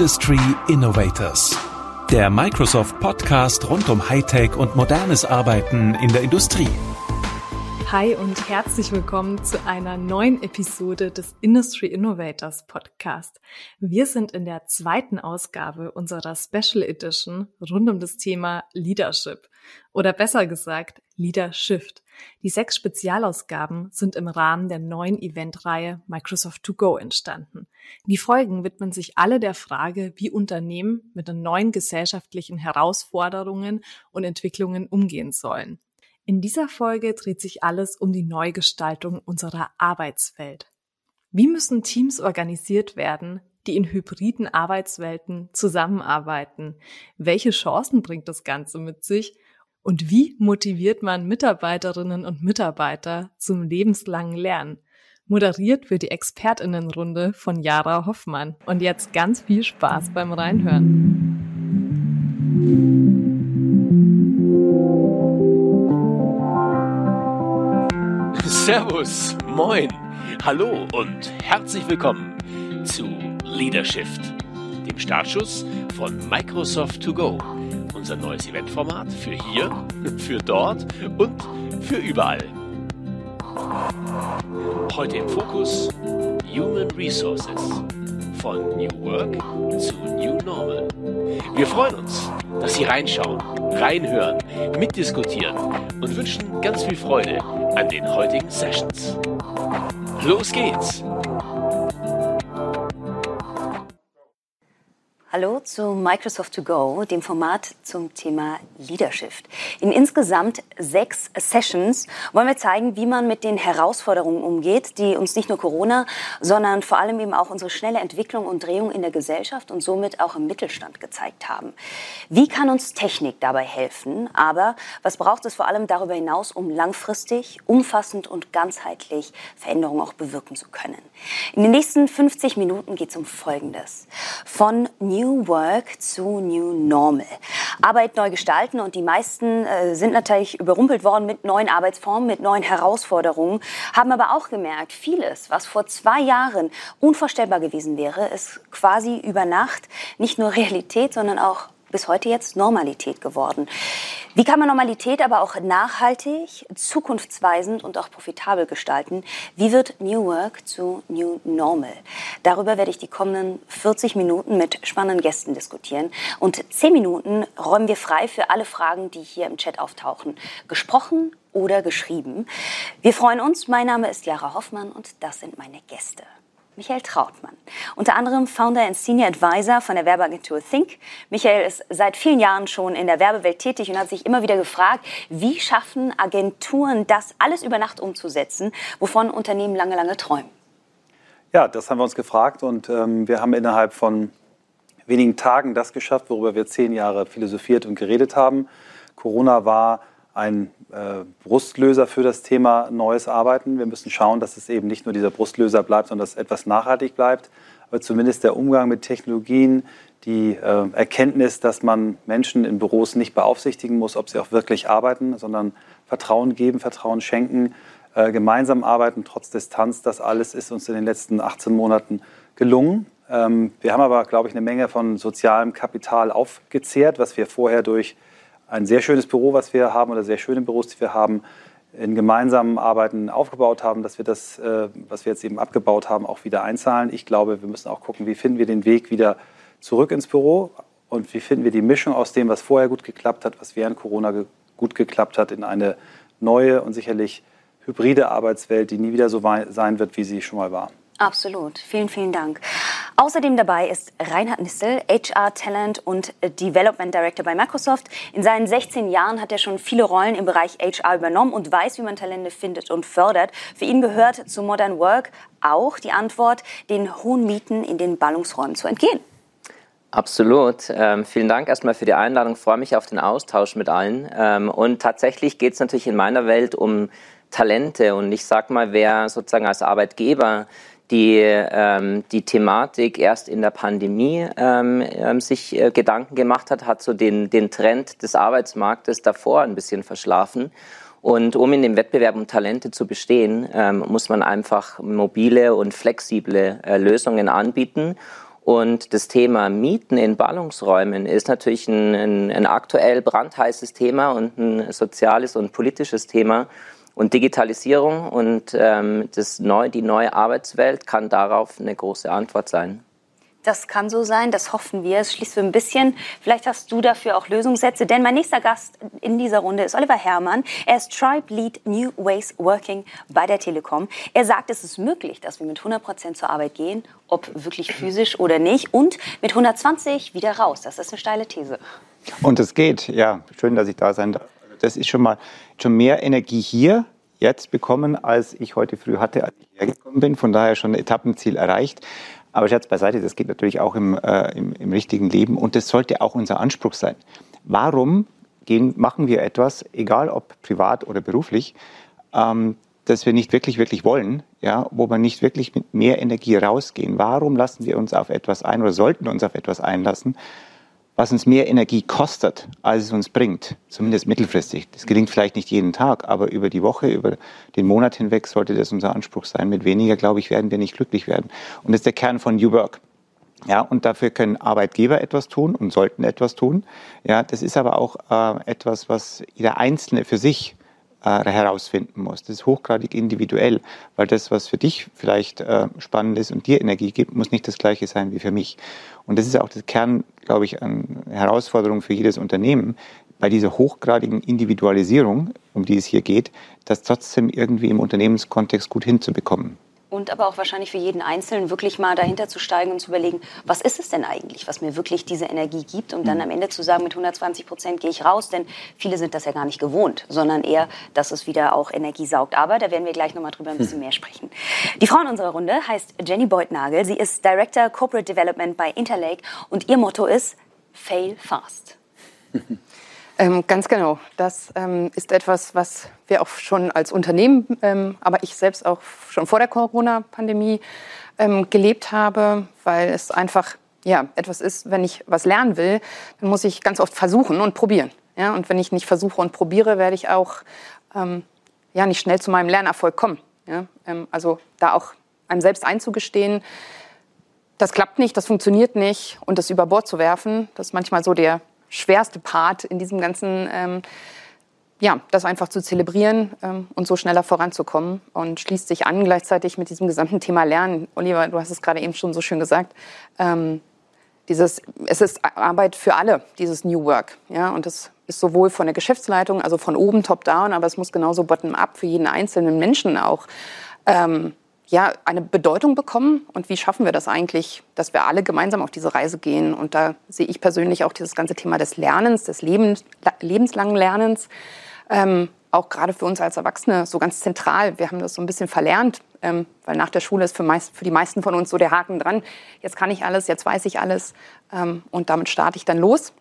Industry Innovators. Der Microsoft Podcast rund um Hightech und modernes Arbeiten in der Industrie. Hi und herzlich willkommen zu einer neuen Episode des Industry Innovators Podcast. Wir sind in der zweiten Ausgabe unserer Special Edition rund um das Thema Leadership oder besser gesagt Leadershift. Die sechs Spezialausgaben sind im Rahmen der neuen Eventreihe Microsoft to Go entstanden. Die Folgen widmen sich alle der Frage, wie Unternehmen mit den neuen gesellschaftlichen Herausforderungen und Entwicklungen umgehen sollen. In dieser Folge dreht sich alles um die Neugestaltung unserer Arbeitswelt. Wie müssen Teams organisiert werden, die in hybriden Arbeitswelten zusammenarbeiten? Welche Chancen bringt das Ganze mit sich? Und wie motiviert man Mitarbeiterinnen und Mitarbeiter zum lebenslangen Lernen? Moderiert wird die Expertinnenrunde von Jara Hoffmann. Und jetzt ganz viel Spaß beim Reinhören. Servus, moin, hallo und herzlich willkommen zu Leadershift, dem Startschuss von Microsoft to Go, unser neues Eventformat für hier, für dort und für überall. Heute im Fokus Human Resources von New Work zu New Normal. Wir freuen uns, dass Sie reinschauen, reinhören, mitdiskutieren und wünschen ganz viel Freude an den heutigen Sessions. Los geht's! Hallo zu Microsoft to Go, dem Format zum Thema Leadership. In insgesamt sechs Sessions wollen wir zeigen, wie man mit den Herausforderungen umgeht, die uns nicht nur Corona, sondern vor allem eben auch unsere schnelle Entwicklung und Drehung in der Gesellschaft und somit auch im Mittelstand gezeigt haben. Wie kann uns Technik dabei helfen? Aber was braucht es vor allem darüber hinaus, um langfristig, umfassend und ganzheitlich Veränderungen auch bewirken zu können? In den nächsten 50 Minuten geht es um Folgendes. Von New New Work zu New Normal. Arbeit neu gestalten und die meisten äh, sind natürlich überrumpelt worden mit neuen Arbeitsformen, mit neuen Herausforderungen, haben aber auch gemerkt, vieles, was vor zwei Jahren unvorstellbar gewesen wäre, ist quasi über Nacht nicht nur Realität, sondern auch bis heute jetzt Normalität geworden. Wie kann man Normalität aber auch nachhaltig, zukunftsweisend und auch profitabel gestalten? Wie wird New Work zu New Normal? Darüber werde ich die kommenden 40 Minuten mit spannenden Gästen diskutieren. Und 10 Minuten räumen wir frei für alle Fragen, die hier im Chat auftauchen. Gesprochen oder geschrieben. Wir freuen uns. Mein Name ist Jara Hoffmann und das sind meine Gäste. Michael Trautmann, unter anderem Founder und Senior Advisor von der Werbeagentur Think. Michael ist seit vielen Jahren schon in der Werbewelt tätig und hat sich immer wieder gefragt, wie schaffen Agenturen das alles über Nacht umzusetzen, wovon Unternehmen lange, lange träumen. Ja, das haben wir uns gefragt und ähm, wir haben innerhalb von wenigen Tagen das geschafft, worüber wir zehn Jahre philosophiert und geredet haben. Corona war ein äh, Brustlöser für das Thema neues Arbeiten. Wir müssen schauen, dass es eben nicht nur dieser Brustlöser bleibt, sondern dass etwas nachhaltig bleibt. Aber zumindest der Umgang mit Technologien, die äh, Erkenntnis, dass man Menschen in Büros nicht beaufsichtigen muss, ob sie auch wirklich arbeiten, sondern Vertrauen geben, Vertrauen schenken, äh, gemeinsam arbeiten trotz Distanz, das alles ist uns in den letzten 18 Monaten gelungen. Ähm, wir haben aber, glaube ich, eine Menge von sozialem Kapital aufgezehrt, was wir vorher durch ein sehr schönes Büro, was wir haben, oder sehr schöne Büros, die wir haben, in gemeinsamen Arbeiten aufgebaut haben, dass wir das, äh, was wir jetzt eben abgebaut haben, auch wieder einzahlen. Ich glaube, wir müssen auch gucken, wie finden wir den Weg wieder zurück ins Büro und wie finden wir die Mischung aus dem, was vorher gut geklappt hat, was während Corona gut geklappt hat, in eine neue und sicherlich hybride Arbeitswelt, die nie wieder so sein wird, wie sie schon mal war. Absolut. Vielen, vielen Dank. Außerdem dabei ist Reinhard Nistel, HR Talent und Development Director bei Microsoft. In seinen 16 Jahren hat er schon viele Rollen im Bereich HR übernommen und weiß, wie man Talente findet und fördert. Für ihn gehört zu Modern Work auch die Antwort, den hohen Mieten in den Ballungsräumen zu entgehen. Absolut. Ähm, vielen Dank erstmal für die Einladung. Ich freue mich auf den Austausch mit allen. Ähm, und tatsächlich geht es natürlich in meiner Welt um Talente. Und ich sag mal, wer sozusagen als Arbeitgeber die ähm, die Thematik erst in der Pandemie ähm, ähm, sich äh, Gedanken gemacht hat, hat so den, den Trend des Arbeitsmarktes davor ein bisschen verschlafen. Und um in dem Wettbewerb um Talente zu bestehen, ähm, muss man einfach mobile und flexible äh, Lösungen anbieten. Und das Thema Mieten in Ballungsräumen ist natürlich ein, ein, ein aktuell brandheißes Thema und ein soziales und politisches Thema. Und Digitalisierung und ähm, das neu, die neue Arbeitswelt kann darauf eine große Antwort sein. Das kann so sein, das hoffen wir. Es schließt so ein bisschen. Vielleicht hast du dafür auch Lösungssätze, denn mein nächster Gast in dieser Runde ist Oliver Herrmann. Er ist Tribe Lead New Ways Working bei der Telekom. Er sagt, es ist möglich, dass wir mit 100 Prozent zur Arbeit gehen, ob wirklich physisch oder nicht, und mit 120 wieder raus. Das ist eine steile These. Und es geht, ja. Schön, dass ich da sein darf. Das ist schon mal schon mehr Energie hier jetzt bekommen, als ich heute früh hatte, als ich hergekommen bin. Von daher schon ein Etappenziel erreicht. Aber Scherz beiseite, das geht natürlich auch im, äh, im, im, richtigen Leben und das sollte auch unser Anspruch sein. Warum gehen, machen wir etwas, egal ob privat oder beruflich, ähm, das wir nicht wirklich, wirklich wollen, ja, wo wir nicht wirklich mit mehr Energie rausgehen? Warum lassen wir uns auf etwas ein oder sollten uns auf etwas einlassen, was uns mehr Energie kostet, als es uns bringt, zumindest mittelfristig. Das gelingt vielleicht nicht jeden Tag, aber über die Woche, über den Monat hinweg sollte das unser Anspruch sein. Mit weniger, glaube ich, werden wir nicht glücklich werden. Und das ist der Kern von New Work. Ja, und dafür können Arbeitgeber etwas tun und sollten etwas tun. Ja, das ist aber auch äh, etwas, was jeder Einzelne für sich herausfinden muss. Das ist hochgradig individuell, weil das, was für dich vielleicht äh, spannend ist und dir Energie gibt, muss nicht das gleiche sein wie für mich. Und das ist auch der Kern, glaube ich, an Herausforderung für jedes Unternehmen, bei dieser hochgradigen Individualisierung, um die es hier geht, das trotzdem irgendwie im Unternehmenskontext gut hinzubekommen und aber auch wahrscheinlich für jeden Einzelnen wirklich mal dahinter zu steigen und zu überlegen, was ist es denn eigentlich, was mir wirklich diese Energie gibt, um dann mhm. am Ende zu sagen, mit 120 Prozent gehe ich raus, denn viele sind das ja gar nicht gewohnt, sondern eher, dass es wieder auch Energie saugt. Aber da werden wir gleich nochmal drüber ein bisschen hm. mehr sprechen. Die Frau in unserer Runde heißt Jenny Beutnagel. Sie ist Director Corporate Development bei Interlake und ihr Motto ist Fail Fast. Ähm, ganz genau. Das ähm, ist etwas, was wir auch schon als Unternehmen, ähm, aber ich selbst auch schon vor der Corona-Pandemie ähm, gelebt habe, weil es einfach ja, etwas ist, wenn ich was lernen will, dann muss ich ganz oft versuchen und probieren. Ja? Und wenn ich nicht versuche und probiere, werde ich auch ähm, ja, nicht schnell zu meinem Lernerfolg kommen. Ja? Ähm, also da auch einem selbst einzugestehen, das klappt nicht, das funktioniert nicht und das über Bord zu werfen, das ist manchmal so der schwerste Part in diesem ganzen, ähm, ja, das einfach zu zelebrieren ähm, und so schneller voranzukommen und schließt sich an gleichzeitig mit diesem gesamten Thema Lernen. Oliver, du hast es gerade eben schon so schön gesagt. Ähm, dieses, es ist Arbeit für alle, dieses New Work. Ja, und das ist sowohl von der Geschäftsleitung, also von oben top down, aber es muss genauso bottom up für jeden einzelnen Menschen auch ähm, ja, eine Bedeutung bekommen und wie schaffen wir das eigentlich, dass wir alle gemeinsam auf diese Reise gehen. Und da sehe ich persönlich auch dieses ganze Thema des Lernens, des Lebens, lebenslangen Lernens, ähm, auch gerade für uns als Erwachsene so ganz zentral. Wir haben das so ein bisschen verlernt, ähm, weil nach der Schule ist für, meist, für, die meisten von uns so der Haken dran. Jetzt kann ich alles, jetzt weiß ich alles ähm, und damit starte ich dann los.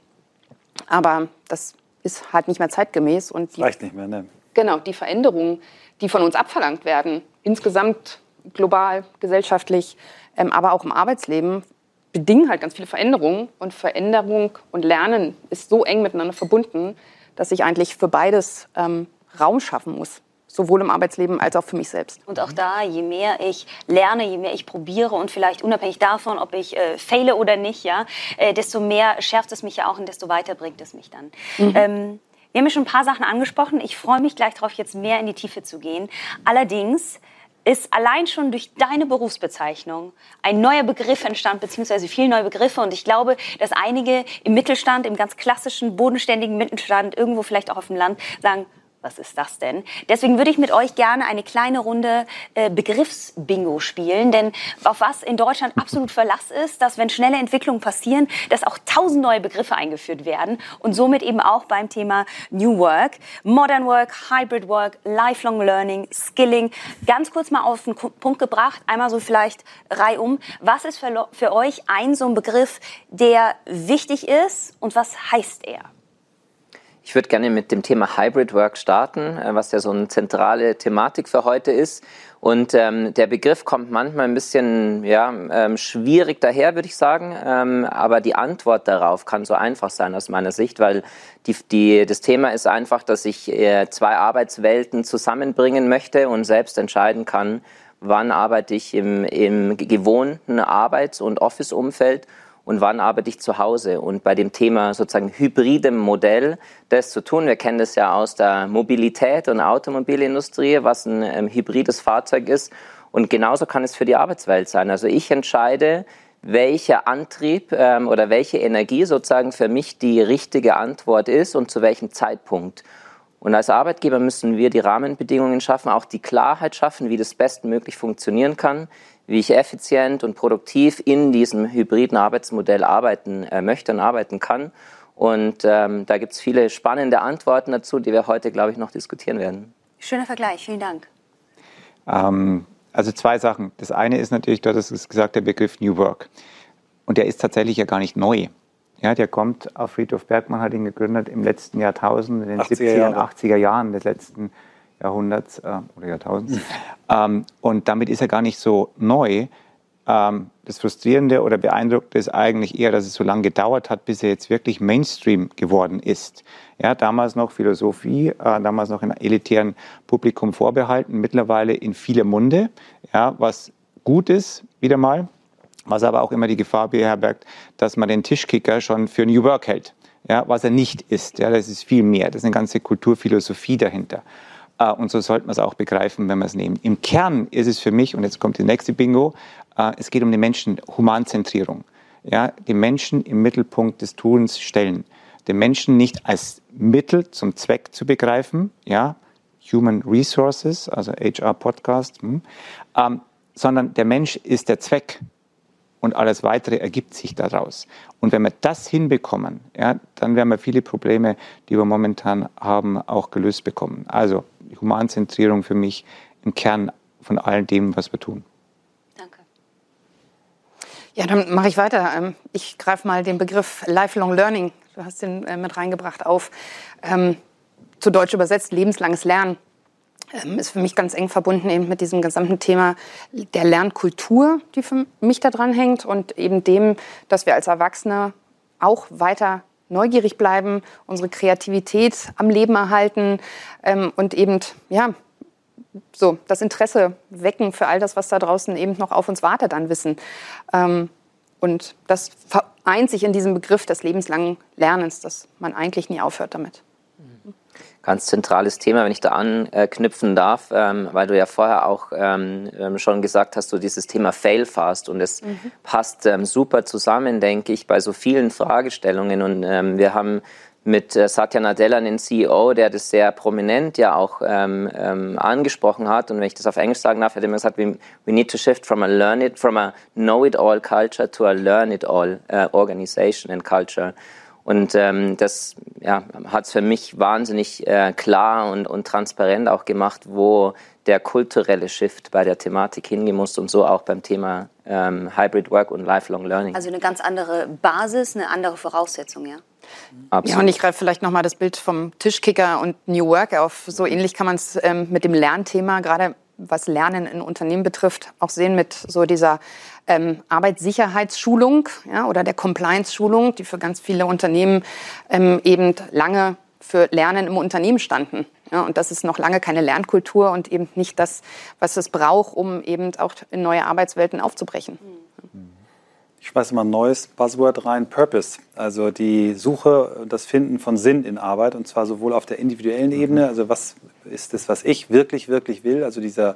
Aber das ist halt nicht mehr zeitgemäß. Und die, Reicht nicht mehr, ne? Genau, die Veränderungen, die von uns abverlangt werden, insgesamt global, gesellschaftlich, ähm, aber auch im Arbeitsleben, bedingen halt ganz viele Veränderungen. Und Veränderung und Lernen ist so eng miteinander verbunden, dass ich eigentlich für beides ähm, Raum schaffen muss sowohl im Arbeitsleben als auch für mich selbst. Und auch da, je mehr ich lerne, je mehr ich probiere und vielleicht unabhängig davon, ob ich äh, fehle oder nicht, ja, äh, desto mehr schärft es mich ja auch und desto weiter bringt es mich dann. Mhm. Ähm, wir haben ja schon ein paar Sachen angesprochen. Ich freue mich gleich darauf, jetzt mehr in die Tiefe zu gehen. Allerdings ist allein schon durch deine Berufsbezeichnung ein neuer Begriff entstanden, beziehungsweise viele neue Begriffe. Und ich glaube, dass einige im Mittelstand, im ganz klassischen, bodenständigen Mittelstand, irgendwo vielleicht auch auf dem Land, sagen, was ist das denn? Deswegen würde ich mit euch gerne eine kleine Runde äh, Begriffsbingo spielen, denn auf was in Deutschland absolut Verlass ist, dass wenn schnelle Entwicklungen passieren, dass auch tausend neue Begriffe eingeführt werden und somit eben auch beim Thema New Work, Modern Work, Hybrid Work, Lifelong Learning, Skilling. Ganz kurz mal auf den Punkt gebracht, einmal so vielleicht reihum. Was ist für, für euch ein so ein Begriff, der wichtig ist und was heißt er? Ich würde gerne mit dem Thema Hybrid Work starten, äh, was ja so eine zentrale Thematik für heute ist. Und ähm, der Begriff kommt manchmal ein bisschen ja, ähm, schwierig daher, würde ich sagen. Ähm, aber die Antwort darauf kann so einfach sein aus meiner Sicht, weil die, die, das Thema ist einfach, dass ich äh, zwei Arbeitswelten zusammenbringen möchte und selbst entscheiden kann, wann arbeite ich im, im gewohnten Arbeits- und Office-Umfeld und wann arbeite ich zu Hause. Und bei dem Thema sozusagen hybridem Modell das zu tun, wir kennen das ja aus der Mobilität und Automobilindustrie, was ein ähm, hybrides Fahrzeug ist. Und genauso kann es für die Arbeitswelt sein. Also ich entscheide, welcher Antrieb ähm, oder welche Energie sozusagen für mich die richtige Antwort ist und zu welchem Zeitpunkt. Und als Arbeitgeber müssen wir die Rahmenbedingungen schaffen, auch die Klarheit schaffen, wie das bestmöglich funktionieren kann, wie ich effizient und produktiv in diesem hybriden Arbeitsmodell arbeiten äh, möchte und arbeiten kann. Und ähm, da gibt es viele spannende Antworten dazu, die wir heute, glaube ich, noch diskutieren werden. Schöner Vergleich, vielen Dank. Ähm, also zwei Sachen. Das eine ist natürlich, du hast es gesagt, der Begriff New Work. Und der ist tatsächlich ja gar nicht neu. Ja, der kommt, auf Friedhof Bergmann hat ihn gegründet im letzten Jahrtausend, in den 70er und 80er Jahren des letzten Jahrhunderts äh, oder Jahrtausends. Ähm, und damit ist er gar nicht so neu. Ähm, das Frustrierende oder Beeindruckende ist eigentlich eher, dass es so lange gedauert hat, bis er jetzt wirklich Mainstream geworden ist. Ja, damals noch Philosophie, äh, damals noch in einem elitären Publikum vorbehalten, mittlerweile in viele Munde, ja, was gut ist, wieder mal, was aber auch immer die Gefahr beherbergt, dass man den Tischkicker schon für New Work hält, ja, was er nicht ist. Ja, das ist viel mehr, das ist eine ganze Kulturphilosophie dahinter. Äh, und so sollte man es auch begreifen, wenn man es nimmt. Im Kern ist es für mich, und jetzt kommt die nächste Bingo, äh, es geht um die Menschen, Humanzentrierung. Ja, die Menschen im Mittelpunkt des Tuns stellen den Menschen nicht als Mittel zum Zweck zu begreifen, ja, Human Resources, also HR Podcast, hm, ähm, sondern der Mensch ist der Zweck und alles weitere ergibt sich daraus. Und wenn wir das hinbekommen, ja, dann werden wir viele Probleme, die wir momentan haben, auch gelöst bekommen. Also Humanzentrierung für mich im Kern von all dem, was wir tun. Danke. Ja, dann mache ich weiter. Ähm, ich greife mal den Begriff Lifelong Learning du hast den äh, mit reingebracht, auf. Ähm, zu Deutsch übersetzt, lebenslanges Lernen ähm, ist für mich ganz eng verbunden eben mit diesem gesamten Thema der Lernkultur, die für mich da dran hängt und eben dem, dass wir als Erwachsene auch weiter neugierig bleiben, unsere Kreativität am Leben erhalten ähm, und eben, ja, so das Interesse wecken für all das, was da draußen eben noch auf uns wartet an Wissen. Ähm, und das vereint sich in diesem Begriff des lebenslangen Lernens, dass man eigentlich nie aufhört damit. Ganz zentrales Thema, wenn ich da anknüpfen darf, ähm, weil du ja vorher auch ähm, ähm schon gesagt hast, so dieses Thema Fail Fast und es mhm. passt ähm, super zusammen, denke ich, bei so vielen Fragestellungen und ähm, wir haben mit äh, Satya Nadella, einen CEO, der das sehr prominent ja auch ähm, angesprochen hat. Und wenn ich das auf Englisch sagen darf, hat er immer gesagt, we, we need to shift from a learn it, from a know it all culture to a learn it all uh, organization and culture. Und ähm, das ja, hat es für mich wahnsinnig äh, klar und, und transparent auch gemacht, wo der kulturelle Shift bei der Thematik hingehen muss und so auch beim Thema ähm, Hybrid Work und Lifelong Learning. Also eine ganz andere Basis, eine andere Voraussetzung, ja? Absolut. Ja, und ich greife vielleicht nochmal das Bild vom Tischkicker und New Work auf. So ähnlich kann man es ähm, mit dem Lernthema, gerade was Lernen in Unternehmen betrifft, auch sehen mit so dieser ähm, Arbeitssicherheitsschulung ja, oder der Compliance-Schulung, die für ganz viele Unternehmen ähm, eben lange für Lernen im Unternehmen standen. Ja, und das ist noch lange keine Lernkultur und eben nicht das, was es braucht, um eben auch in neue Arbeitswelten aufzubrechen. Mhm ich schmeiße mal ein neues Buzzword rein, Purpose. Also die Suche und das Finden von Sinn in Arbeit und zwar sowohl auf der individuellen Ebene, also was ist das, was ich wirklich, wirklich will. Also dieser,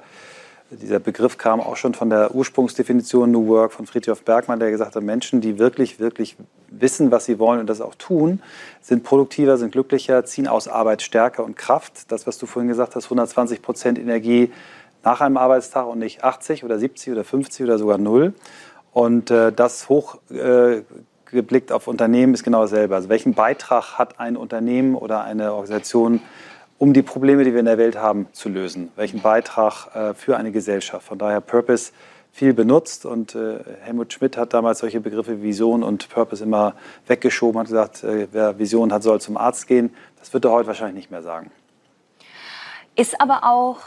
dieser Begriff kam auch schon von der Ursprungsdefinition New Work von Friedrich Bergmann, der gesagt hat, Menschen, die wirklich, wirklich wissen, was sie wollen und das auch tun, sind produktiver, sind glücklicher, ziehen aus Arbeit Stärke und Kraft. Das, was du vorhin gesagt hast, 120 Prozent Energie nach einem Arbeitstag und nicht 80 oder 70 oder 50 oder sogar null. Und äh, das hochgeblickt äh, auf Unternehmen ist genau dasselbe. Also welchen Beitrag hat ein Unternehmen oder eine Organisation, um die Probleme, die wir in der Welt haben, zu lösen? Welchen Beitrag äh, für eine Gesellschaft? Von daher Purpose viel benutzt und äh, Helmut Schmidt hat damals solche Begriffe Vision und Purpose immer weggeschoben, hat gesagt, äh, wer Vision hat, soll zum Arzt gehen. Das wird er heute wahrscheinlich nicht mehr sagen. Ist aber auch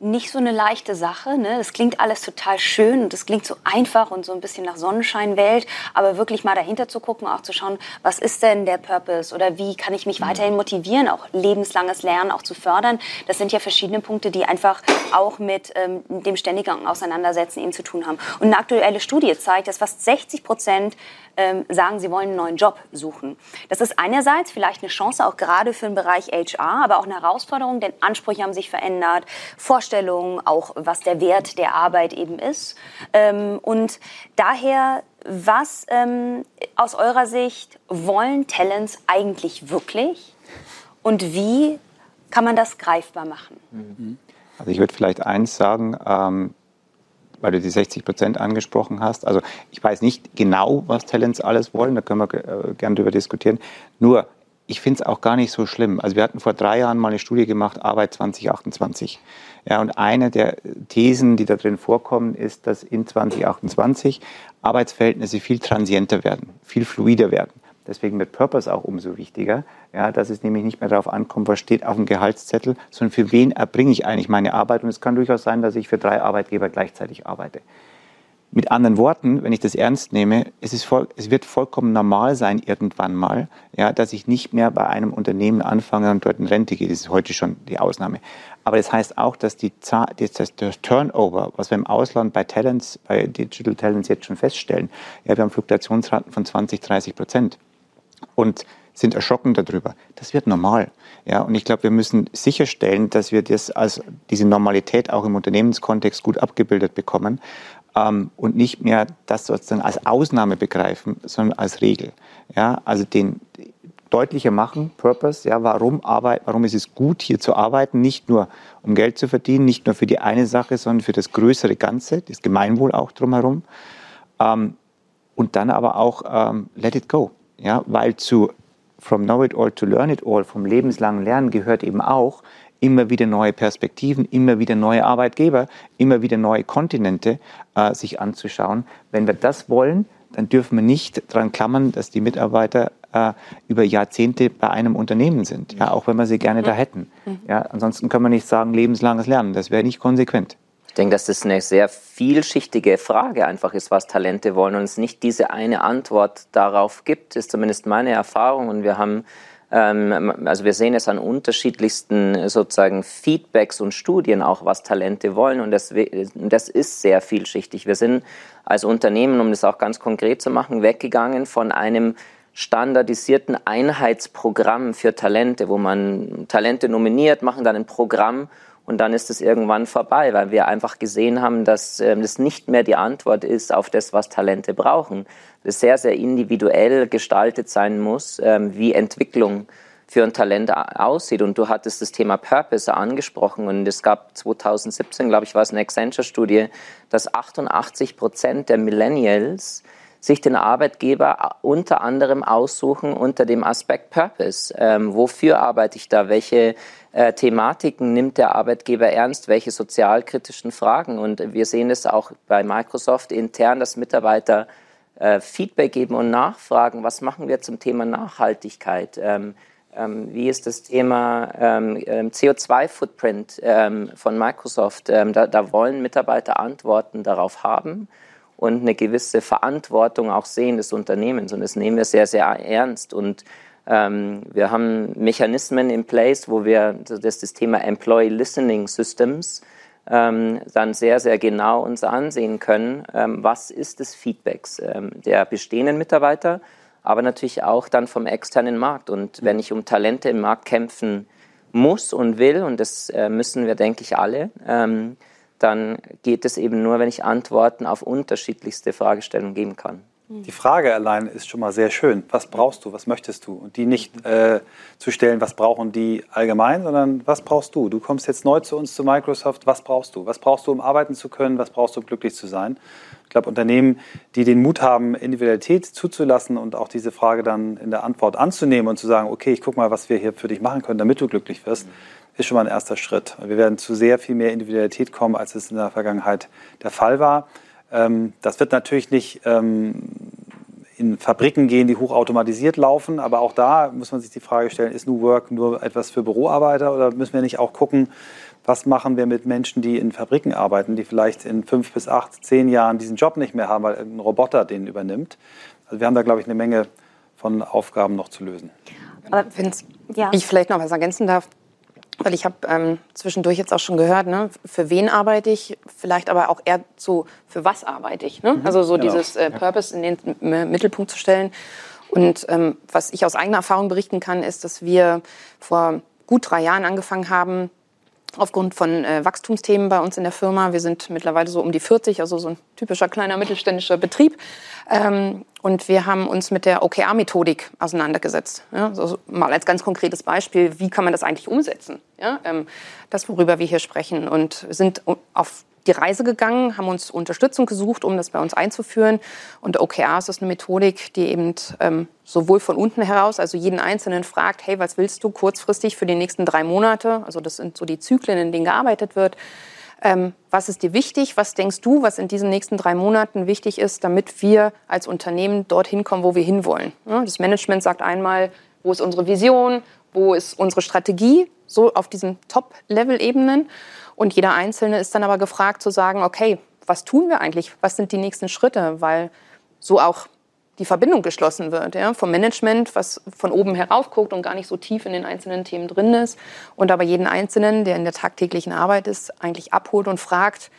nicht so eine leichte Sache. Ne? Das klingt alles total schön und das klingt so einfach und so ein bisschen nach Sonnenscheinwelt. Aber wirklich mal dahinter zu gucken, auch zu schauen, was ist denn der Purpose oder wie kann ich mich mhm. weiterhin motivieren, auch lebenslanges Lernen auch zu fördern. Das sind ja verschiedene Punkte, die einfach auch mit ähm, dem ständigen Auseinandersetzen eben zu tun haben. Und eine aktuelle Studie zeigt, dass fast 60 Prozent ähm, sagen, sie wollen einen neuen Job suchen. Das ist einerseits vielleicht eine Chance auch gerade für den Bereich HR, aber auch eine Herausforderung, denn Ansprüche haben sich verändert, Vorstellungen, auch was der Wert der Arbeit eben ist. Ähm, und daher, was ähm, aus eurer Sicht wollen Talents eigentlich wirklich und wie kann man das greifbar machen? Mhm. Also ich würde vielleicht eins sagen, ähm, weil du die 60 Prozent angesprochen hast. Also ich weiß nicht genau, was Talents alles wollen, da können wir äh, gerne drüber diskutieren. Nur, ich finde es auch gar nicht so schlimm. Also wir hatten vor drei Jahren mal eine Studie gemacht, Arbeit 2028. Ja, und eine der Thesen, die da drin vorkommen, ist, dass in 2028 Arbeitsverhältnisse viel transienter werden, viel fluider werden. Deswegen wird Purpose auch umso wichtiger, ja, dass es nämlich nicht mehr darauf ankommt, was steht auf dem Gehaltszettel, sondern für wen erbringe ich eigentlich meine Arbeit. Und es kann durchaus sein, dass ich für drei Arbeitgeber gleichzeitig arbeite. Mit anderen Worten, wenn ich das ernst nehme, es, ist voll, es wird vollkommen normal sein irgendwann mal, ja, dass ich nicht mehr bei einem Unternehmen anfange und dort in Rente gehe. Das ist heute schon die Ausnahme. Aber das heißt auch, dass die das, das Turnover, was wir im Ausland bei Talents, bei Digital Talents jetzt schon feststellen, ja, wir haben Fluktuationsraten von 20, 30 Prozent und sind erschrocken darüber. Das wird normal. Ja, und ich glaube, wir müssen sicherstellen, dass wir das als diese Normalität auch im Unternehmenskontext gut abgebildet bekommen ähm, und nicht mehr das sozusagen als Ausnahme begreifen, sondern als Regel. Ja, also den deutlicher machen, Purpose, ja, warum Arbeit, warum ist es gut, hier zu arbeiten, nicht nur um Geld zu verdienen, nicht nur für die eine Sache, sondern für das größere Ganze, das Gemeinwohl auch drumherum. Ähm, und dann aber auch ähm, let it go. Ja, weil zu From Know It All to Learn It All, vom lebenslangen Lernen gehört eben auch immer wieder neue Perspektiven, immer wieder neue Arbeitgeber, immer wieder neue Kontinente äh, sich anzuschauen. Wenn wir das wollen, dann dürfen wir nicht daran klammern, dass die Mitarbeiter äh, über Jahrzehnte bei einem Unternehmen sind, ja, auch wenn wir sie gerne da hätten. Ja, ansonsten können wir nicht sagen, lebenslanges Lernen, das wäre nicht konsequent. Ich denke, dass das eine sehr vielschichtige Frage einfach ist, was Talente wollen und es nicht diese eine Antwort darauf gibt, ist zumindest meine Erfahrung. Und wir haben, also wir sehen es an unterschiedlichsten sozusagen Feedbacks und Studien auch, was Talente wollen und das, das ist sehr vielschichtig. Wir sind als Unternehmen, um das auch ganz konkret zu machen, weggegangen von einem standardisierten Einheitsprogramm für Talente, wo man Talente nominiert, machen dann ein Programm und dann ist es irgendwann vorbei, weil wir einfach gesehen haben, dass ähm, das nicht mehr die Antwort ist auf das, was Talente brauchen. Das sehr, sehr individuell gestaltet sein muss, ähm, wie Entwicklung für ein Talent aussieht. Und du hattest das Thema Purpose angesprochen und es gab 2017, glaube ich, war es eine Accenture-Studie, dass 88 Prozent der Millennials sich den Arbeitgeber unter anderem aussuchen unter dem Aspekt Purpose. Ähm, wofür arbeite ich da? Welche äh, Thematiken nimmt der Arbeitgeber ernst? Welche sozialkritischen Fragen? Und wir sehen es auch bei Microsoft intern, dass Mitarbeiter äh, Feedback geben und nachfragen, was machen wir zum Thema Nachhaltigkeit? Ähm, ähm, wie ist das Thema ähm, ähm CO2-Footprint ähm, von Microsoft? Ähm, da, da, wollen Mitarbeiter Antworten darauf haben und eine gewisse Verantwortung auch sehen des Unternehmens. Und das nehmen wir sehr, sehr ernst. Und ähm, wir haben Mechanismen in place, wo wir das, das Thema Employee Listening Systems ähm, dann sehr, sehr genau uns ansehen können, ähm, was ist das Feedbacks ähm, der bestehenden Mitarbeiter, aber natürlich auch dann vom externen Markt. Und wenn ich um Talente im Markt kämpfen muss und will, und das äh, müssen wir, denke ich, alle, ähm, dann geht es eben nur, wenn ich Antworten auf unterschiedlichste Fragestellungen geben kann. Die Frage allein ist schon mal sehr schön. Was brauchst du? Was möchtest du? Und die nicht äh, zu stellen, was brauchen die allgemein, sondern was brauchst du? Du kommst jetzt neu zu uns zu Microsoft. Was brauchst du? Was brauchst du, um arbeiten zu können? Was brauchst du, um glücklich zu sein? Ich glaube, Unternehmen, die den Mut haben, Individualität zuzulassen und auch diese Frage dann in der Antwort anzunehmen und zu sagen, okay, ich gucke mal, was wir hier für dich machen können, damit du glücklich wirst, ist schon mal ein erster Schritt. Wir werden zu sehr viel mehr Individualität kommen, als es in der Vergangenheit der Fall war. Ähm, das wird natürlich nicht ähm, in Fabriken gehen, die hochautomatisiert laufen, aber auch da muss man sich die Frage stellen, ist New Work nur etwas für Büroarbeiter oder müssen wir nicht auch gucken, was machen wir mit Menschen, die in Fabriken arbeiten, die vielleicht in fünf bis acht, zehn Jahren diesen Job nicht mehr haben, weil ein Roboter den übernimmt. Also wir haben da, glaube ich, eine Menge von Aufgaben noch zu lösen. Aber wenn ja. ich vielleicht noch was ergänzen darf, weil ich habe ähm, zwischendurch jetzt auch schon gehört, ne, für wen arbeite ich, vielleicht aber auch eher so, für was arbeite ich. Ne? Mhm, also so genau. dieses äh, Purpose in den Mittelpunkt zu stellen. Und ähm, was ich aus eigener Erfahrung berichten kann, ist, dass wir vor gut drei Jahren angefangen haben, aufgrund von äh, Wachstumsthemen bei uns in der Firma. Wir sind mittlerweile so um die 40, also so ein typischer kleiner mittelständischer Betrieb. Ähm, und wir haben uns mit der OKR-Methodik auseinandergesetzt. Ja, also mal als ganz konkretes Beispiel, wie kann man das eigentlich umsetzen? Ja, ähm, das, worüber wir hier sprechen. Und sind auf die Reise gegangen, haben uns Unterstützung gesucht, um das bei uns einzuführen. Und OKRs ist eine Methodik, die eben ähm, sowohl von unten heraus, also jeden Einzelnen fragt, hey, was willst du kurzfristig für die nächsten drei Monate? Also das sind so die Zyklen, in denen gearbeitet wird. Ähm, was ist dir wichtig? Was denkst du, was in diesen nächsten drei Monaten wichtig ist, damit wir als Unternehmen dorthin kommen, wo wir hinwollen? Das Management sagt einmal, wo ist unsere Vision? Wo ist unsere Strategie? So auf diesen Top-Level-Ebenen. Und jeder Einzelne ist dann aber gefragt zu sagen, okay, was tun wir eigentlich? Was sind die nächsten Schritte? Weil so auch die Verbindung geschlossen wird ja, vom Management, was von oben herauf guckt und gar nicht so tief in den einzelnen Themen drin ist und aber jeden Einzelnen, der in der tagtäglichen Arbeit ist, eigentlich abholt und fragt,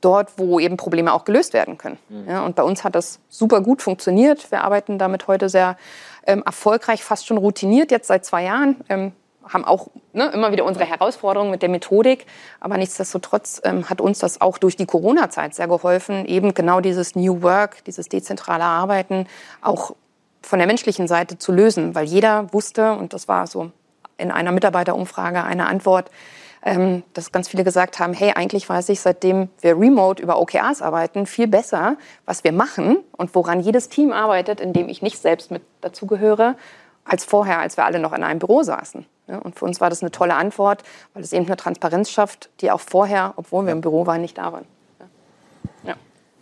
dort, wo eben Probleme auch gelöst werden können. Mhm. Ja, und bei uns hat das super gut funktioniert. Wir arbeiten damit heute sehr ähm, erfolgreich, fast schon routiniert, jetzt seit zwei Jahren. Ähm, haben auch ne, immer wieder unsere Herausforderungen mit der Methodik. Aber nichtsdestotrotz ähm, hat uns das auch durch die Corona-Zeit sehr geholfen, eben genau dieses New Work, dieses dezentrale Arbeiten auch von der menschlichen Seite zu lösen. Weil jeder wusste, und das war so in einer Mitarbeiterumfrage eine Antwort, ähm, dass ganz viele gesagt haben, hey, eigentlich weiß ich, seitdem wir remote über OKRs arbeiten, viel besser, was wir machen und woran jedes Team arbeitet, in dem ich nicht selbst mit dazugehöre, als vorher, als wir alle noch in einem Büro saßen. Und für uns war das eine tolle Antwort, weil es eben eine Transparenz schafft, die auch vorher, obwohl wir im Büro waren, nicht da waren.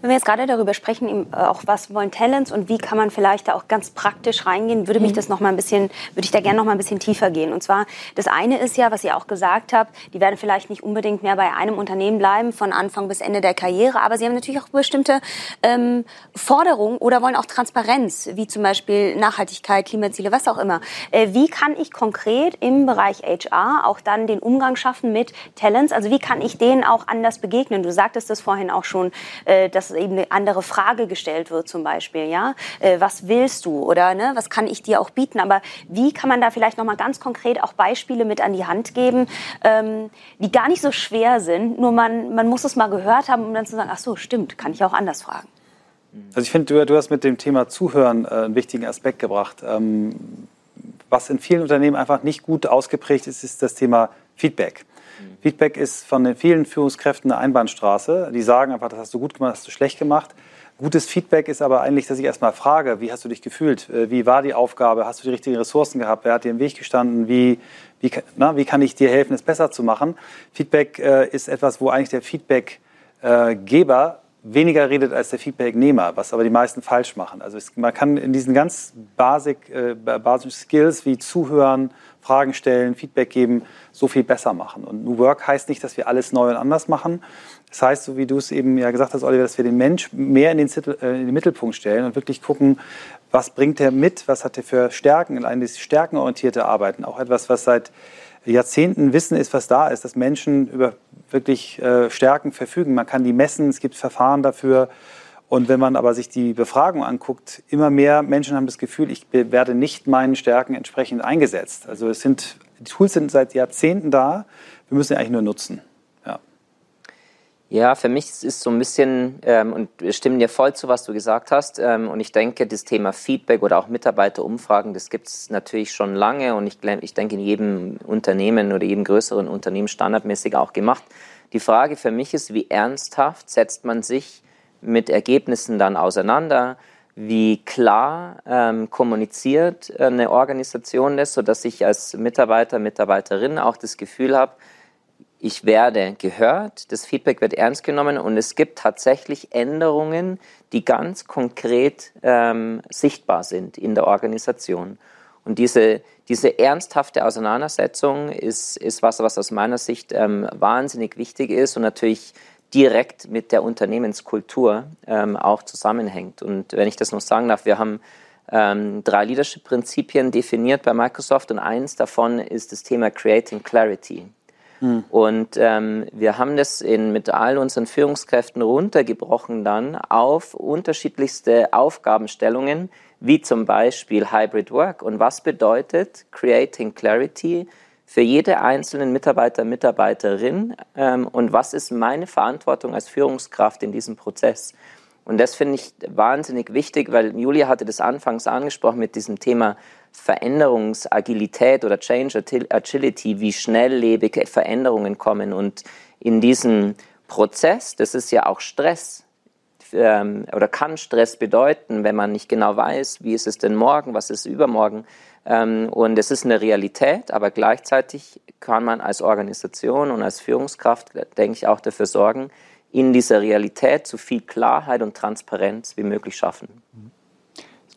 Wenn wir jetzt gerade darüber sprechen, äh, auch was wollen Talents und wie kann man vielleicht da auch ganz praktisch reingehen, würde mich mhm. das noch mal ein bisschen, würde ich da gerne noch mal ein bisschen tiefer gehen. Und zwar, das eine ist ja, was ihr auch gesagt habt, die werden vielleicht nicht unbedingt mehr bei einem Unternehmen bleiben von Anfang bis Ende der Karriere, aber sie haben natürlich auch bestimmte ähm, Forderungen oder wollen auch Transparenz, wie zum Beispiel Nachhaltigkeit, Klimaziele, was auch immer. Äh, wie kann ich konkret im Bereich HR auch dann den Umgang schaffen mit Talents? Also wie kann ich denen auch anders begegnen? Du sagtest das vorhin auch schon, äh, dass dass eben eine andere Frage gestellt wird zum Beispiel, ja, äh, was willst du oder ne, was kann ich dir auch bieten, aber wie kann man da vielleicht noch mal ganz konkret auch Beispiele mit an die Hand geben, ähm, die gar nicht so schwer sind, nur man, man muss es mal gehört haben, um dann zu sagen, ach so, stimmt, kann ich auch anders fragen. Also ich finde, du, du, hast mit dem Thema Zuhören äh, einen wichtigen Aspekt gebracht. Ähm, was in vielen Unternehmen einfach nicht gut ausgeprägt ist, ist das Thema Feedback. Feedback ist von den vielen Führungskräften eine Einbahnstraße. Die sagen einfach, das hast du gut gemacht, das hast du schlecht gemacht. Gutes Feedback ist aber eigentlich, dass ich erstmal frage, wie hast du dich gefühlt? Äh, wie war die Aufgabe? Hast du die richtigen Ressourcen gehabt? Wer hat dir im Weg gestanden? Wie, wie, na, wie kann ich dir helfen, es besser zu machen? Feedback äh, ist etwas, wo eigentlich der Feedbackgeber weniger redet als der Feedbacknehmer, was aber die meisten falsch machen. Also es, man kann in diesen ganz basic, äh, basischen Skills wie Zuhören, Fragen stellen, Feedback geben, so viel besser machen. Und New Work heißt nicht, dass wir alles neu und anders machen. Das heißt, so wie du es eben ja gesagt hast, Oliver, dass wir den Mensch mehr in den, äh, in den Mittelpunkt stellen und wirklich gucken, was bringt er mit, was hat er für Stärken, allein das stärkenorientierte Arbeiten, auch etwas, was seit Jahrzehnten Wissen ist, was da ist, dass Menschen über wirklich äh, Stärken verfügen. Man kann die messen, es gibt Verfahren dafür. Und wenn man aber sich die Befragung anguckt, immer mehr Menschen haben das Gefühl, ich werde nicht meinen Stärken entsprechend eingesetzt. Also es sind, die Tools sind seit Jahrzehnten da, wir müssen sie eigentlich nur nutzen. Ja, für mich ist es so ein bisschen, ähm, und wir stimmen dir voll zu, was du gesagt hast. Ähm, und ich denke, das Thema Feedback oder auch Mitarbeiterumfragen, das gibt es natürlich schon lange und ich, ich denke in jedem Unternehmen oder jedem größeren Unternehmen standardmäßig auch gemacht. Die Frage für mich ist, wie ernsthaft setzt man sich mit Ergebnissen dann auseinander, wie klar ähm, kommuniziert eine Organisation das, sodass ich als Mitarbeiter, Mitarbeiterin auch das Gefühl habe, ich werde gehört, das Feedback wird ernst genommen und es gibt tatsächlich Änderungen, die ganz konkret ähm, sichtbar sind in der Organisation. Und diese, diese ernsthafte Auseinandersetzung ist, ist was, was aus meiner Sicht ähm, wahnsinnig wichtig ist und natürlich direkt mit der Unternehmenskultur ähm, auch zusammenhängt. Und wenn ich das noch sagen darf, wir haben ähm, drei Leadership-Prinzipien definiert bei Microsoft und eins davon ist das Thema Creating Clarity. Hm. Und ähm, wir haben das in, mit all unseren Führungskräften runtergebrochen dann auf unterschiedlichste Aufgabenstellungen, wie zum Beispiel Hybrid Work. Und was bedeutet Creating Clarity für jede einzelnen Mitarbeiter, Mitarbeiterin? Ähm, und was ist meine Verantwortung als Führungskraft in diesem Prozess? Und das finde ich wahnsinnig wichtig, weil Julia hatte das anfangs angesprochen mit diesem Thema Veränderungsagilität oder Change Agility, wie schnelllebige Veränderungen kommen. Und in diesem Prozess, das ist ja auch Stress, ähm, oder kann Stress bedeuten, wenn man nicht genau weiß, wie ist es denn morgen, was ist übermorgen. Ähm, und es ist eine Realität, aber gleichzeitig kann man als Organisation und als Führungskraft, denke ich, auch dafür sorgen, in dieser Realität so viel Klarheit und Transparenz wie möglich schaffen. Ist,